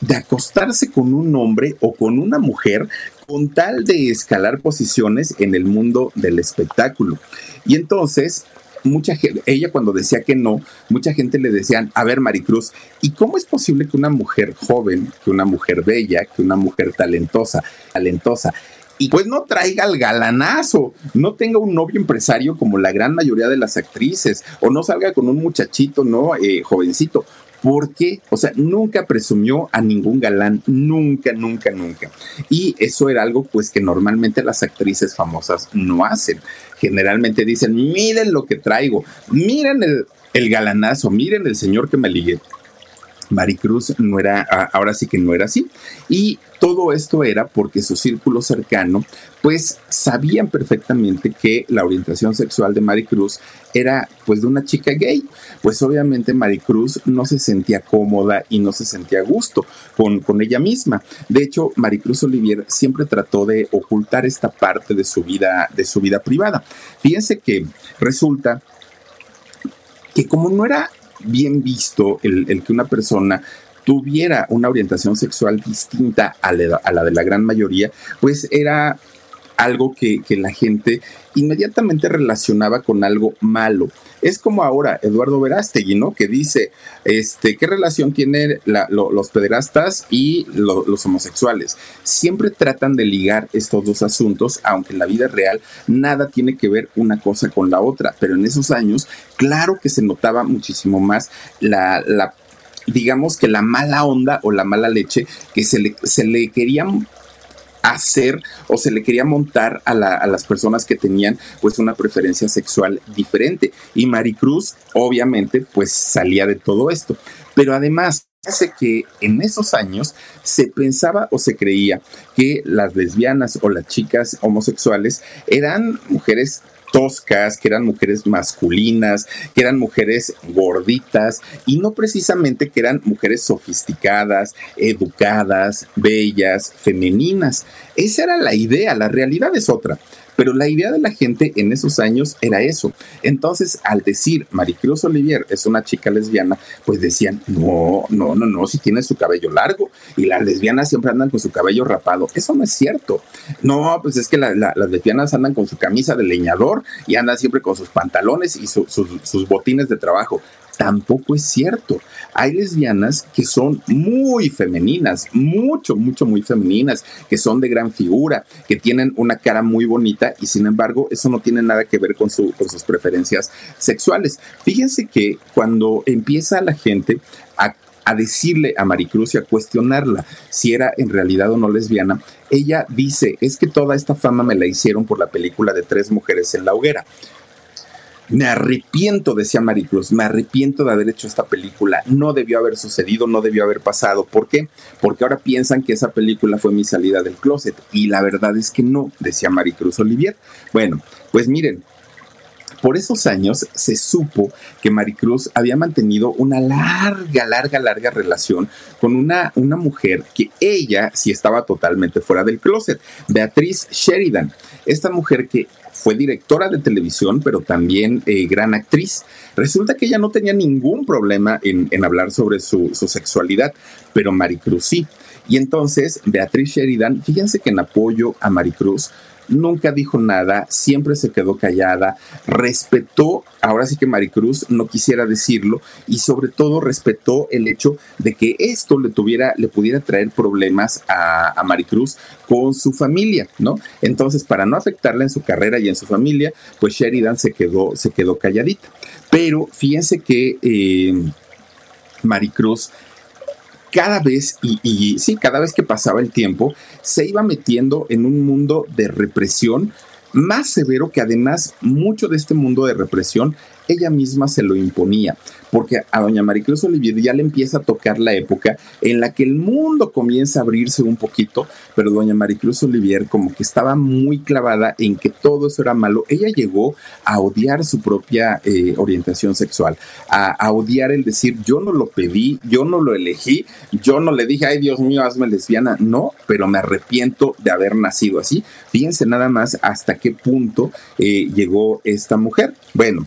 Speaker 1: de acostarse con un hombre o con una mujer con tal de escalar posiciones en el mundo del espectáculo. Y entonces mucha gente, ella cuando decía que no, mucha gente le decían, a ver Maricruz, ¿y cómo es posible que una mujer joven, que una mujer bella, que una mujer talentosa, talentosa, y pues no traiga el galanazo, no tenga un novio empresario como la gran mayoría de las actrices, o no salga con un muchachito, ¿no? Eh, jovencito porque, o sea, nunca presumió a ningún galán, nunca, nunca, nunca. Y eso era algo pues que normalmente las actrices famosas no hacen. Generalmente dicen, miren lo que traigo, miren el, el galanazo, miren el señor que me ligué. Maricruz no era, ahora sí que no era así. Y todo esto era porque su círculo cercano, pues sabían perfectamente que la orientación sexual de Maricruz era pues de una chica gay. Pues obviamente Maricruz no se sentía cómoda y no se sentía a gusto con, con ella misma. De hecho, Maricruz Olivier siempre trató de ocultar esta parte de su vida, de su vida privada. Fíjense que resulta que como no era bien visto el, que una persona tuviera una orientación sexual distinta a la, de la gran mayoría, pues era algo que, la gente inmediatamente relacionaba con algo malo. Es como ahora Eduardo Verástegui, ¿no? Que dice, este, ¿qué relación tienen los pederastas y los homosexuales? Siempre tratan de ligar estos dos asuntos, aunque en la vida real nada tiene que ver una cosa con la otra, pero en esos años, claro que se notaba muchísimo más la digamos que la mala onda o la mala leche que se le, se le querían hacer o se le quería montar a, las personas que tenían pues una preferencia sexual diferente. Y Maricruz obviamente pues salía de todo esto. Pero además hace que en esos años se pensaba o se creía que las lesbianas o las chicas homosexuales eran mujeres toscas, que eran mujeres masculinas, que eran mujeres gorditas y no precisamente que eran mujeres sofisticadas, educadas, bellas, femeninas. Esa era la idea, la realidad es otra. Pero la idea de la gente en esos años era eso. Entonces, al decir Maricruz Olivier es una chica lesbiana, pues decían, no, no, no, no, si tiene su cabello largo y las lesbianas siempre andan con su cabello rapado. Eso no es cierto. No, pues es que las lesbianas andan con su camisa de leñador y andan siempre con sus pantalones y sus botines de trabajo tampoco es cierto. Hay lesbianas que son muy femeninas, mucho, mucho, muy femeninas, que son de gran figura, que tienen una cara muy bonita y sin embargo eso no tiene nada que ver con, sus preferencias sexuales. Fíjense que cuando empieza la gente a a decirle a Maricruz y a cuestionarla si era en realidad o no lesbiana, ella dice, es que toda esta fama me la hicieron por la película de Tres Mujeres en la Hoguera. Me arrepiento, decía Maricruz, me arrepiento de haber hecho esta película. No debió haber sucedido, no debió haber pasado. ¿Por qué? Porque ahora piensan que esa película fue mi salida del closet. Y la verdad es que no, decía Maricruz Olivier. Bueno, pues miren, por esos años se supo que Maricruz había mantenido una larga, larga, larga relación con una, una mujer que ella sí estaba totalmente fuera del closet, Beatriz Sheridan. Esta mujer que fue directora de televisión, pero también eh, gran actriz. Resulta que ella no tenía ningún problema en, hablar sobre su, su, sexualidad, pero Maricruz sí. Y entonces Beatriz Sheridan, fíjense que en apoyo a Maricruz, nunca dijo nada, siempre se quedó callada, respetó, ahora sí que Maricruz no quisiera decirlo, y sobre todo respetó el hecho de que esto le tuviera, le pudiera traer problemas a, Maricruz con su familia, ¿no? Entonces, para no afectarla en su carrera y en su familia, pues Sheridan se quedó, se quedó calladita. Pero fíjense que eh, Maricruz cada vez, y, sí, cada vez que pasaba el tiempo, se iba metiendo en un mundo de represión más severo que además mucho de este mundo de represión ella misma se lo imponía, porque a doña Maricruz Olivier ya le empieza a tocar la época en la que el mundo comienza a abrirse un poquito, pero doña Maricruz Olivier como que estaba muy clavada en que todo eso era malo. Ella llegó a odiar su propia eh, orientación sexual, a, odiar el decir yo no lo pedí, yo no lo elegí, yo no le dije, ay Dios mío, hazme lesbiana, no, pero me arrepiento de haber nacido así. Fíjense nada más hasta qué punto eh, llegó esta mujer. Bueno,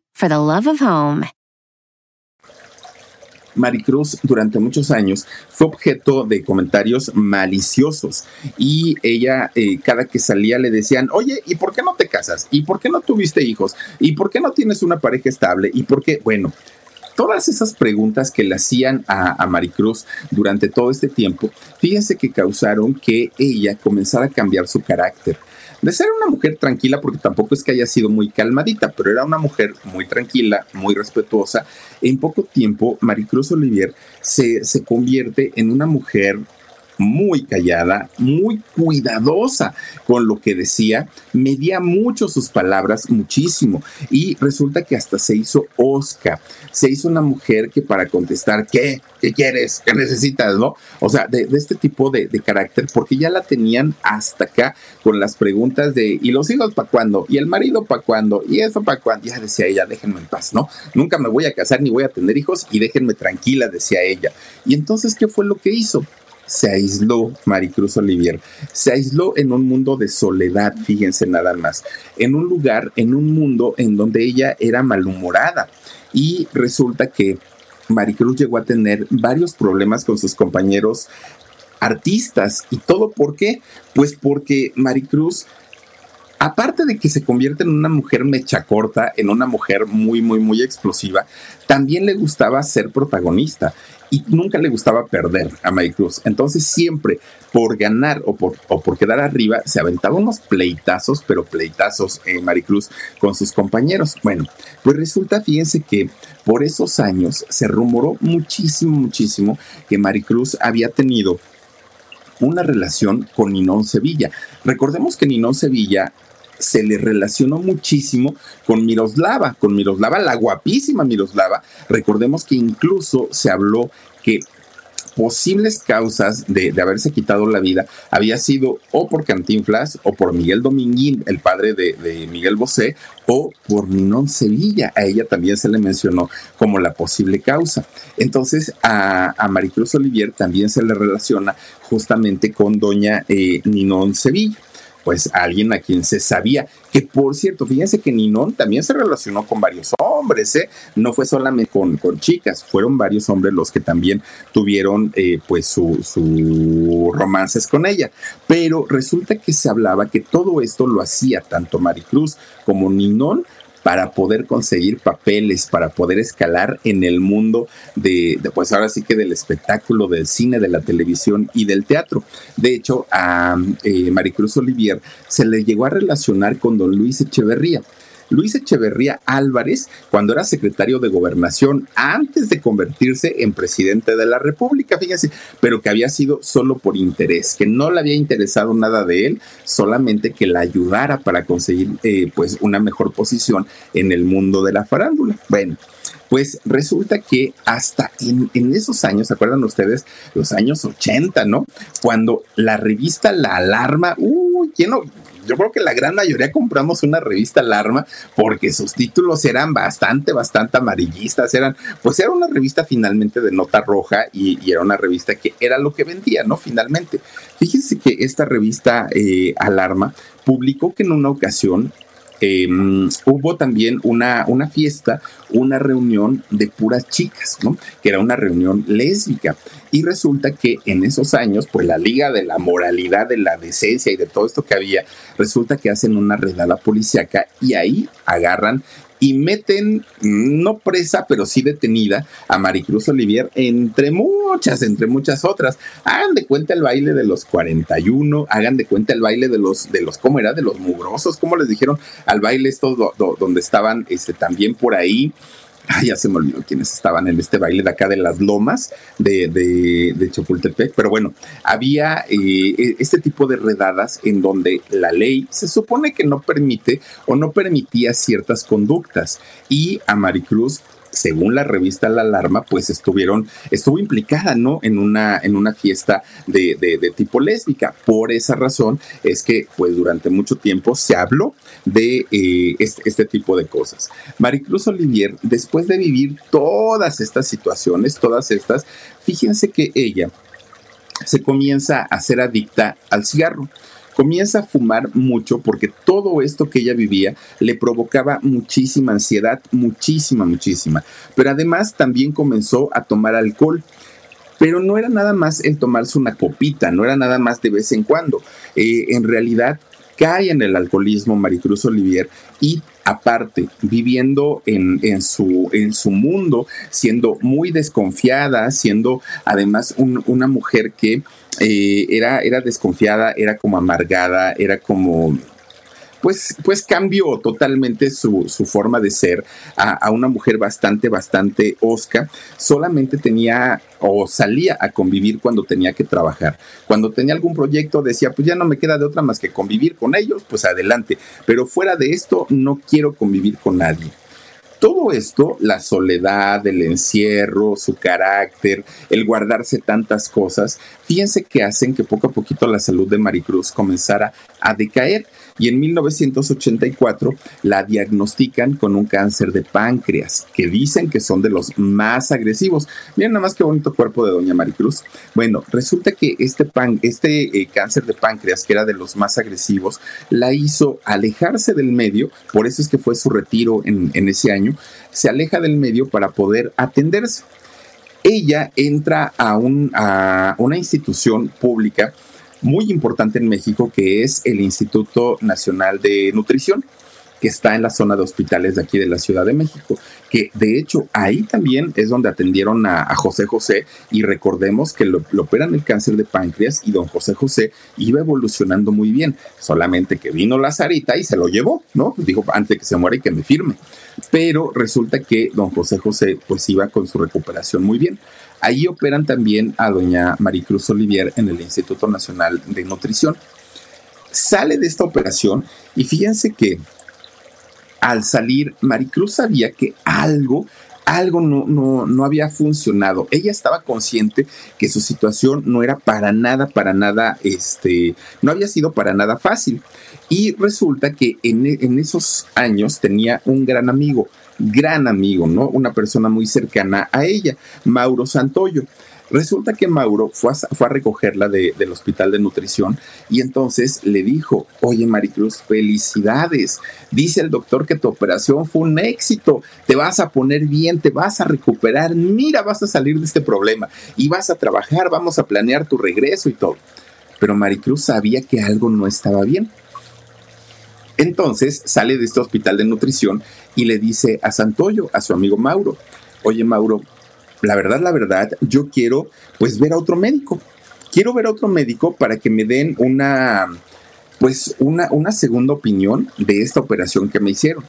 Speaker 2: for the love of home.
Speaker 1: Maricruz durante muchos años fue objeto de comentarios maliciosos y ella eh, cada que salía le decían, oye, ¿y por qué no te casas? ¿Y por qué no tuviste hijos? ¿Y por qué no tienes una pareja estable? ¿Y por qué? Bueno, todas esas preguntas que le hacían a, Maricruz durante todo este tiempo, fíjense que causaron que ella comenzara a cambiar su carácter. De ser una mujer tranquila, porque tampoco es que haya sido muy calmadita, pero era una mujer muy tranquila, muy respetuosa. En poco tiempo, Maricruz Olivier se, se convierte en una mujer muy callada, muy cuidadosa con lo que decía, medía mucho sus palabras, muchísimo, y resulta que hasta se hizo Oscar, se hizo una mujer que para contestar, ¿qué? ¿Qué quieres? ¿Qué necesitas? ¿No? O sea, de, este tipo de, carácter, porque ya la tenían hasta acá con las preguntas de, ¿y los hijos para cuándo? ¿Y el marido para cuándo? ¿Y eso para cuándo? Ya decía ella, déjenme en paz, ¿no? Nunca me voy a casar ni voy a tener hijos y déjenme tranquila, decía ella. Y entonces, ¿qué fue lo que hizo? Se aisló Maricruz Olivier, se aisló en un mundo de soledad, fíjense nada más, en un lugar, en un mundo en donde ella era malhumorada. Y resulta que Maricruz llegó a tener varios problemas con sus compañeros artistas. Y todo por qué? Pues porque Maricruz aparte de que se convierte en una mujer mecha corta, en una mujer muy, muy, muy explosiva, también le gustaba ser protagonista y nunca le gustaba perder a Maricruz. Entonces siempre por ganar o por, o por quedar arriba se aventaba unos pleitazos, pero pleitazos en Maricruz con sus compañeros. Bueno, pues resulta, fíjense que por esos años se rumoró muchísimo, muchísimo que Maricruz había tenido una relación con Ninón Sevilla. Recordemos que Ninón Sevilla se le relacionó muchísimo con Miroslava, con Miroslava, la guapísima Miroslava. Recordemos que incluso se habló que posibles causas de, haberse quitado la vida había sido o por Cantinflas o por Miguel Dominguín, el padre de, Miguel Bosé, o por Ninón Sevilla. A ella también se le mencionó como la posible causa. Entonces a, a Maricruz Olivier también se le relaciona justamente con doña eh, Ninón Sevilla pues alguien a quien se sabía. Que por cierto, fíjense que Ninón también se relacionó con varios hombres, ¿eh? No fue solamente con, chicas, fueron varios hombres los que también tuvieron eh, pues sus su romances con ella. Pero resulta que se hablaba que todo esto lo hacía tanto Maricruz como Ninón para poder conseguir papeles, para poder escalar en el mundo de, pues ahora sí que del espectáculo, del cine, de la televisión y del teatro. De hecho, a eh, Maricruz Olivier se le llegó a relacionar con don Luis Echeverría. Luis Echeverría Álvarez cuando era secretario de gobernación antes de convertirse en presidente de la República, fíjense, pero que había sido solo por interés, que no le había interesado nada de él, solamente que la ayudara para conseguir eh, pues una mejor posición en el mundo de la farándula. Bueno, pues resulta que hasta en, esos años, ¿se acuerdan ustedes? Los años 80, ¿no? Cuando la revista La Alarma, uy, ¿quién no? Yo creo que la gran mayoría compramos una revista Alarma porque sus títulos eran bastante, bastante amarillistas, eran, pues era una revista finalmente de nota roja y, era una revista que era lo que vendía, ¿no? Finalmente. Fíjense que esta revista eh, Alarma publicó que en una ocasión Em, hubo también una, una fiesta, una reunión de puras chicas, ¿no? Que era una reunión lésbica. Y resulta que en esos años, pues la liga de la moralidad, de la decencia y de todo esto que había, resulta que hacen una redada policíaca y ahí agarran y meten, no presa, pero sí detenida a Maricruz Olivier, entre muchas, entre muchas otras. Hagan de cuenta el baile de los 41, hagan de cuenta el baile de los, de los, ¿cómo era? De los mugrosos, ¿cómo les dijeron? Al baile estos donde estaban este, también por ahí ya se me olvidó quiénes estaban en este baile de acá de las lomas de, de, Chapultepec, pero bueno, había eh, e, este tipo de redadas en donde la ley se supone que no permite o no permitía ciertas conductas y a Maricruz según la revista La Alarma, pues estuvieron, estuvo implicada, ¿no? En una, en una fiesta de, de, tipo lésbica. Por esa razón es que, pues durante mucho tiempo se habló de eh, este, este, tipo de cosas. Maricruz Olivier, después de vivir todas estas situaciones, todas estas, fíjense que ella se comienza a ser adicta al cigarro comienza a fumar mucho porque todo esto que ella vivía le provocaba muchísima ansiedad, muchísima, muchísima. Pero además también comenzó a tomar alcohol. Pero no era nada más el tomarse una copita, no era nada más de vez en cuando. Eh, en realidad cae en el alcoholismo Maricruz Olivier y aparte, viviendo en, en, su, en su mundo, siendo muy desconfiada, siendo además una mujer que eh, era, era desconfiada, era como amargada, era como pues, pues cambió totalmente su, forma de ser a, una mujer bastante, bastante osca. Solamente tenía o salía a convivir cuando tenía que trabajar. Cuando tenía algún proyecto decía, pues ya no me queda de otra más que convivir con ellos, pues adelante. Pero fuera de esto, no quiero convivir con nadie. Todo esto, la soledad, el encierro, su carácter, el guardarse tantas cosas, fíjense que hacen que poco a poquito la salud de Maricruz comenzara a decaer y en 1984 la diagnostican con un cáncer de páncreas, que dicen que son de los más agresivos. Miren nada más qué bonito cuerpo de doña Maricruz. Bueno, resulta que este, pan, este eh, cáncer de páncreas, que era de los más agresivos, la hizo alejarse del medio, por eso es que fue su retiro en, ese año, se aleja del medio para poder atenderse. Ella entra a, un, a una institución pública muy importante en México que es el Instituto Nacional de Nutrición que está en la zona de hospitales de aquí de la Ciudad de México, que de hecho ahí también es donde atendieron a, José José y recordemos que lo, operan el cáncer de páncreas y don José José iba evolucionando muy bien, solamente que vino la Sarita y se lo llevó, ¿no? Dijo antes que se muera y que me firme. Pero resulta que don José José pues iba con su recuperación muy bien. Ahí operan también a doña Maricruz Olivier en el Instituto Nacional de Nutrición. Sale de esta operación y fíjense que al salir, Maricruz sabía que algo, algo no, no, no, había funcionado. Ella estaba consciente que su situación no era para nada, para nada, este, no había sido para nada fácil. Y resulta que en, en esos años tenía un gran amigo, gran amigo, ¿no? Una persona muy cercana a ella, Mauro Santoyo. Resulta que Mauro fue a, recogerla del hospital de nutrición y entonces le dijo, oye Maricruz, felicidades. Dice el doctor que tu operación fue un éxito, te vas a poner bien, te vas a recuperar, mira, vas a salir de este problema y vas a trabajar, vamos a planear tu regreso y todo. Pero Maricruz sabía que algo no estaba bien. Entonces sale de este hospital de nutrición y le dice a Santoyo, a su amigo Mauro, oye Mauro, la verdad, la verdad, yo quiero pues ver a otro médico. Quiero ver a otro médico para que me den una, pues una, una segunda opinión de esta operación que me hicieron.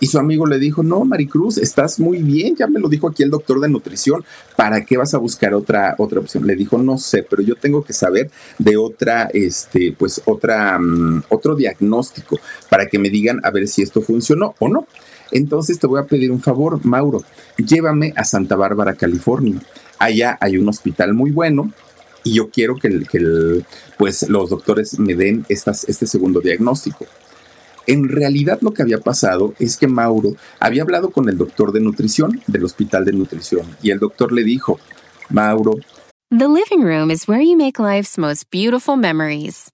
Speaker 1: Y su amigo le dijo, no, Maricruz, estás muy bien, ya me lo dijo aquí el doctor de nutrición, ¿para qué vas a buscar otra, otra opción? Le dijo, no sé, pero yo tengo que saber de otra, este, pues otra, mm, otro diagnóstico para que me digan a ver si esto funcionó o no. Entonces te voy a pedir un favor, Mauro, llévame a Santa Bárbara, California. Allá hay un hospital muy bueno y yo quiero que, pues, los doctores me den estas, este segundo diagnóstico. En realidad lo que había pasado es que Mauro había hablado con el doctor de nutrición del hospital de nutrición y el doctor le dijo, Mauro.
Speaker 2: The living room is where you make life's most beautiful memories.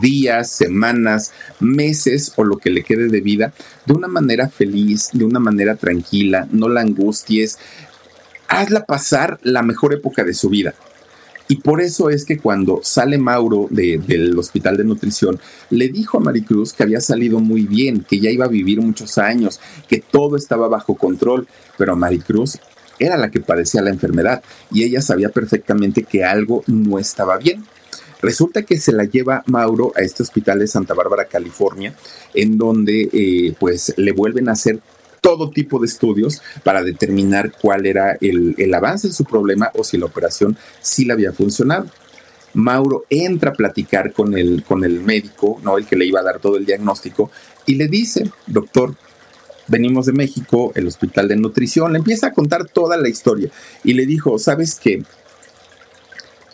Speaker 1: días, semanas, meses o lo que le quede de vida de una manera feliz, de una manera tranquila, no la angusties, hazla pasar la mejor época de su vida. Y por eso es que cuando sale Mauro del hospital de nutrición, le dijo a Maricruz que había salido muy bien, que ya iba a vivir muchos años, que todo estaba bajo control, pero Maricruz era la que padecía la enfermedad y ella sabía perfectamente que algo no estaba bien. Resulta que se la lleva Mauro a este hospital de Santa Bárbara, California, en donde eh, pues le vuelven a hacer todo tipo de estudios para determinar cuál era el, el avance de su problema o si la operación sí le había funcionado. Mauro entra a platicar con el, con el médico, ¿no? El que le iba a dar todo el diagnóstico, y le dice, doctor, venimos de México, el hospital de nutrición, le empieza a contar toda la historia y le dijo, ¿sabes qué?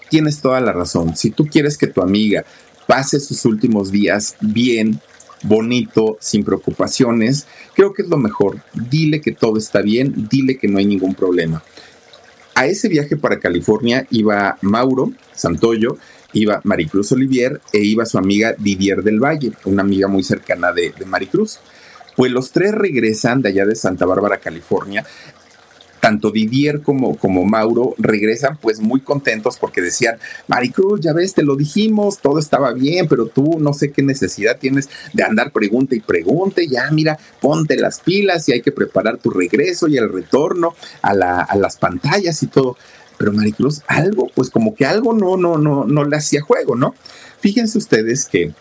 Speaker 1: Tienes toda la razón. Si tú quieres que tu amiga pase sus últimos días bien, bonito, sin preocupaciones, creo que es lo mejor. Dile que todo está bien, dile que no hay ningún problema. A ese viaje para California iba Mauro Santoyo, iba Maricruz Olivier e iba su amiga Didier del Valle, una amiga muy cercana de, de Maricruz. Pues los tres regresan de allá de Santa Bárbara, California, tanto Didier como, como Mauro regresan pues muy contentos porque decían, Maricruz, ya ves, te lo dijimos, todo estaba bien, pero tú no sé qué necesidad tienes de andar pregunte y pregunte, ya mira, ponte las pilas y hay que preparar tu regreso y el retorno a, las pantallas y todo. Pero Maricruz, algo, pues como que algo no, no, no, no le hacía juego, ¿no? Fíjense ustedes que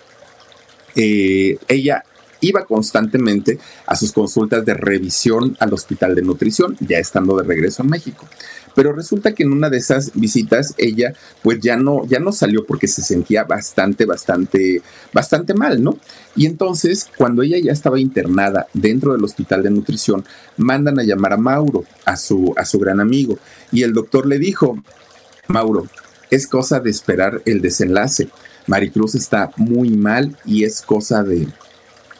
Speaker 1: eh, ella iba constantemente a sus consultas de revisión al hospital de nutrición, ya estando de regreso en México. Pero resulta que en una de esas visitas ella pues ya no, ya no salió porque se sentía bastante, bastante, bastante mal, ¿no? Y entonces cuando ella ya estaba internada dentro del hospital de nutrición, mandan a llamar a Mauro, a su, a su gran amigo, y el doctor le dijo, Mauro, es cosa de esperar el desenlace. Maricruz está muy mal y es cosa de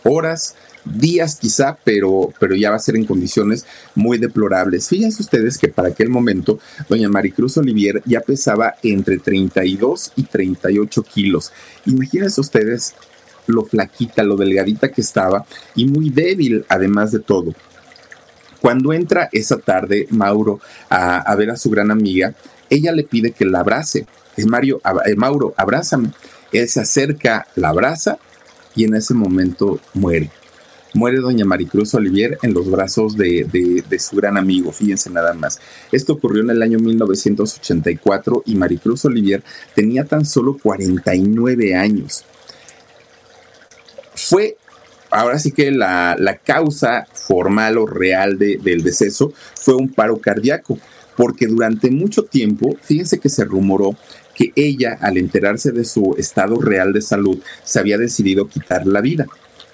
Speaker 1: horas, días quizá, pero, pero ya va a ser en condiciones muy deplorables. Fíjense ustedes que para aquel momento doña Maricruz Olivier ya pesaba entre 32 y 38 kilos. Imagínense ustedes lo flaquita, lo delgadita que estaba y muy débil además de todo. Cuando entra esa tarde Mauro a, ver a su gran amiga, ella le pide que la abrace. Es Mario, eh, Mauro, abrázame. Él se acerca, la abraza y en ese momento muere. Muere doña Maricruz Olivier en los brazos de, de, su gran amigo, fíjense nada más. Esto ocurrió en el año 1984 y Maricruz Olivier tenía tan solo 49 años. Fue ahora sí que la, causa formal o real del deceso fue un paro cardíaco, porque durante mucho tiempo, fíjense que se rumoró que ella, al enterarse de su estado real de salud, se había decidido quitar la vida.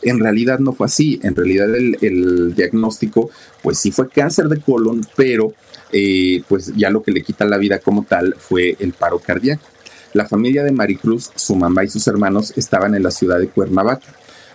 Speaker 1: En realidad no fue así, en realidad el, diagnóstico, pues sí fue cáncer de colon, pero eh, pues ya lo que le quita la vida como tal fue el paro cardíaco. La familia de Maricruz, su mamá y sus hermanos estaban en la ciudad de Cuernavaca.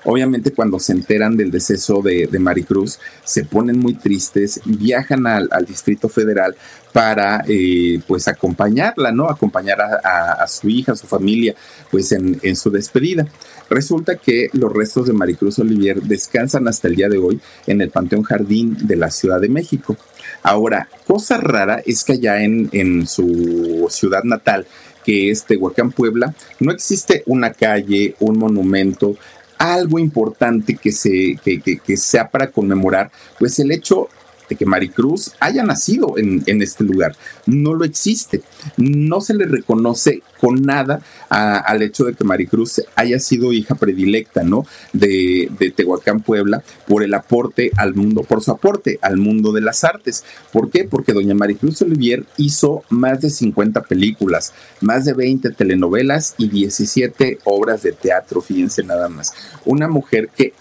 Speaker 1: Obviamente cuando se enteran del deceso de, Maricruz, se ponen muy tristes, viajan al, Distrito Federal para eh, pues acompañarla, ¿no? Acompañar a, su hija, a su familia, pues en, en su despedida. Resulta que los restos de Maricruz Olivier descansan hasta el día de hoy en el Panteón Jardín de la Ciudad de México. Ahora, cosa rara es que allá en, en su ciudad natal, que es Tehuacán, Puebla, no existe una calle, un monumento, algo importante que, se, que, que, sea para conmemorar, pues el hecho de que Maricruz haya nacido en, este lugar. No lo existe. No se le reconoce con nada al hecho de que Maricruz haya sido hija predilecta, ¿no? De, de, Tehuacán, Puebla, por el aporte al mundo, por su aporte al mundo de las artes. ¿Por qué? Porque doña Maricruz Olivier hizo más de 50 películas, más de 20 telenovelas y 17 obras de teatro, fíjense nada más. Una mujer que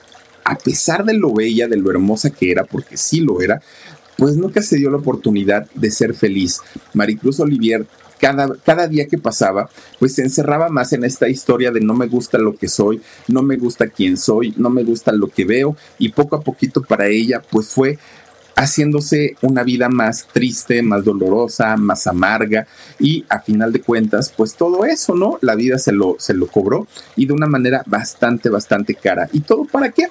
Speaker 1: a pesar de lo bella, de lo hermosa que era, porque sí lo era, pues nunca se dio la oportunidad de ser feliz. Maricruz Olivier cada, cada, día que pasaba, pues se encerraba más en esta historia de no me gusta lo que soy, no me gusta quién soy, no me gusta lo que veo y poco a poquito para ella pues fue haciéndose una vida más triste, más dolorosa, más amarga y a final de cuentas pues todo eso, ¿no? La vida se lo, se lo cobró y de una manera bastante, bastante cara. ¿Y todo para qué?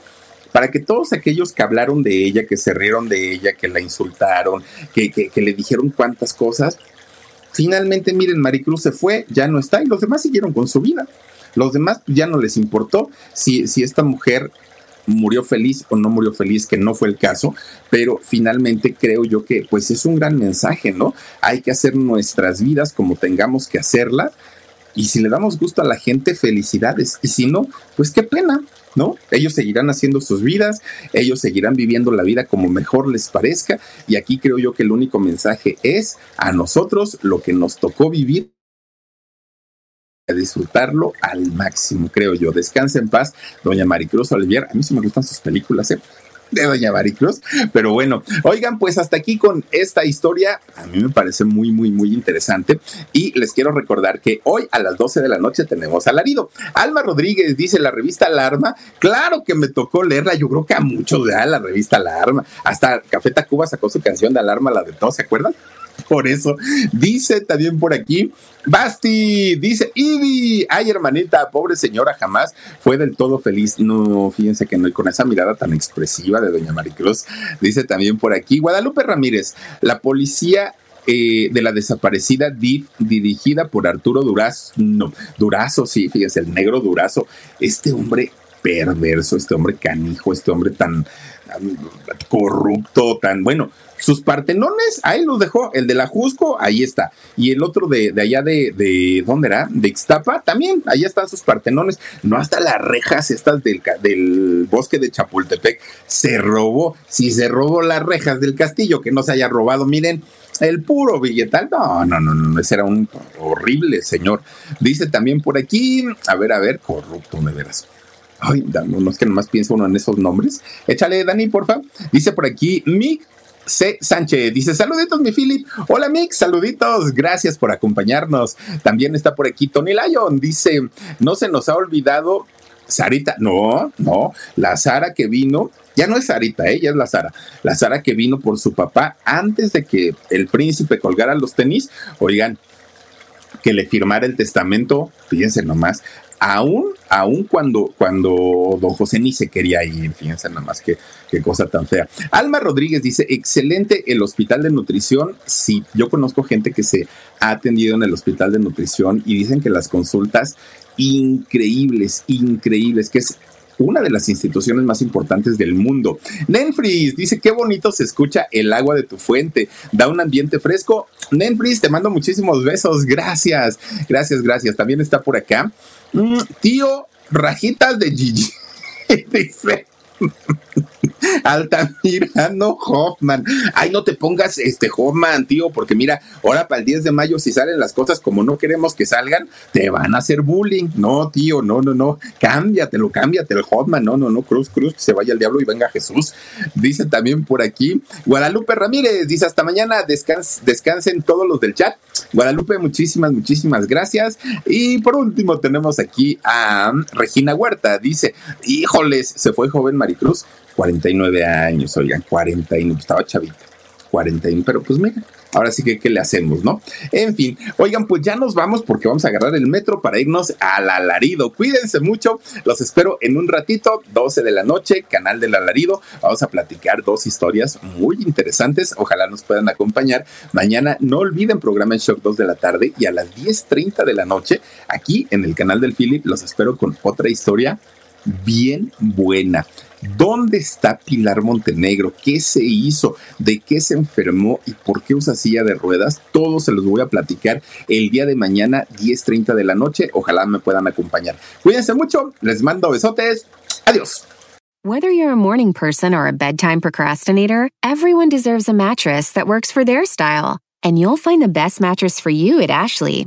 Speaker 1: Para que todos aquellos que hablaron de ella, que se rieron de ella, que la insultaron, que, que, le dijeron cuantas cosas, finalmente, miren, Maricruz se fue, ya no está, y los demás siguieron con su vida. Los demás ya no les importó si, si esta mujer murió feliz o no murió feliz, que no fue el caso, pero finalmente creo yo que pues es un gran mensaje, ¿no? Hay que hacer nuestras vidas como tengamos que hacerlas y si le damos gusto a la gente, felicidades, y si no, pues qué pena, ¿no? Ellos seguirán haciendo sus vidas, ellos seguirán viviendo la vida como mejor les parezca y aquí creo yo que el único mensaje es a nosotros lo que nos tocó vivir a disfrutarlo al máximo, creo yo. Descansa en paz, doña Maricruz Olivier. A mí sí me gustan sus películas, ¿eh? De Doña Maricruz. Pero bueno, oigan, pues hasta aquí con esta historia. A mí me parece muy, muy, muy interesante. Y les quiero recordar que hoy a las 12 de la noche tenemos alarido. Alma Rodríguez dice la revista Alarma. Claro que me tocó leerla. Yo creo que a muchos de la revista Alarma. Hasta Café Tacuba sacó su canción de Alarma, la de todos, ¿se acuerdan? por eso. Dice también por aquí, Basti, dice Ivy, ay hermanita, pobre señora, jamás fue del todo feliz. No, fíjense que no, y con esa mirada tan expresiva de doña Maricruz, dice también por aquí, Guadalupe Ramírez, la policía eh, de la desaparecida DIF, dirigida por Arturo Durazo, no, Durazo, sí, fíjense, el negro Durazo, este hombre perverso, este hombre canijo, este hombre tan corrupto, tan bueno. Sus partenones, ahí los dejó. El de la Jusco, ahí está. Y el otro de, allá de, de, ¿dónde era? De Ixtapa, también, ahí están sus partenones. No hasta las rejas estas del, del bosque de Chapultepec. Se robó. Si se robó las rejas del castillo, que no se haya robado, miren, el puro billetal. No, no, no, no, ese era un horrible señor. Dice también por aquí, a ver, a ver, corrupto, me verás. Ay, no es que nomás piensa uno en esos nombres. Échale, Dani, porfa. Dice por aquí, Mick C. Sánchez dice: Saluditos, mi Philip. Hola, Mix. Saluditos. Gracias por acompañarnos. También está por aquí Tony Lyon. Dice: No se nos ha olvidado Sarita, no, no, la Sara que vino, ya no es Sarita, ella es la Sara, la Sara que vino por su papá antes de que el príncipe colgara los tenis, oigan, que le firmara el testamento, fíjense nomás, aún, aún cuando, cuando don José ni se quería ir, fíjense nomás qué, qué cosa tan fea. Alma Rodríguez dice, excelente el hospital de nutrición, sí, yo conozco gente que se ha atendido en el hospital de nutrición y dicen que las consultas increíbles, increíbles, que es una de las instituciones más importantes del mundo. Nenfris dice, qué bonito se escucha el agua de tu fuente, da un ambiente fresco. Nenfris, te mando muchísimos besos, gracias, gracias, gracias. También está por acá. Mm, tío, rajitas de Gigi. dice, Altamirano Hoffman. Ay, no te pongas este Hoffman, tío, porque mira, ahora para el 10 de mayo, si salen las cosas como no queremos que salgan, te van a hacer bullying. No, tío, no, no, no. Cámbiatelo, cámbiate el Hoffman. No, no, no, Cruz, Cruz, que se vaya el diablo y venga Jesús. Dice también por aquí Guadalupe Ramírez, dice hasta mañana, descansen todos los del chat. Guadalupe, muchísimas, muchísimas gracias. Y por último tenemos aquí a Regina Huerta, dice, híjoles, se fue joven Maricruz, 49 años, oigan, 49, estaba chavita, 41, pero pues mira, ahora sí que qué le hacemos, ¿no? En fin, oigan, pues ya nos vamos porque vamos a agarrar el metro para irnos al alarido. Cuídense mucho, los espero en un ratito, 12 de la noche, canal del alarido. Vamos a platicar dos historias muy interesantes, ojalá nos puedan acompañar. Mañana no olviden programa en Shock 2 de la tarde y a las 10.30 de la noche, aquí en el canal del Philip, los espero con otra historia bien buena. ¿Dónde está Pilar Montenegro? ¿Qué se hizo? ¿De qué se enfermó? ¿Y por qué usa silla de ruedas? Todo se los voy a platicar el día de mañana, 10.30 de la noche. Ojalá me puedan acompañar. Cuídense mucho. Les mando besotes. Adiós.
Speaker 2: Whether you're a morning person or a bedtime procrastinator, everyone deserves a mattress that works for their style. And you'll find the best mattress for you at Ashley.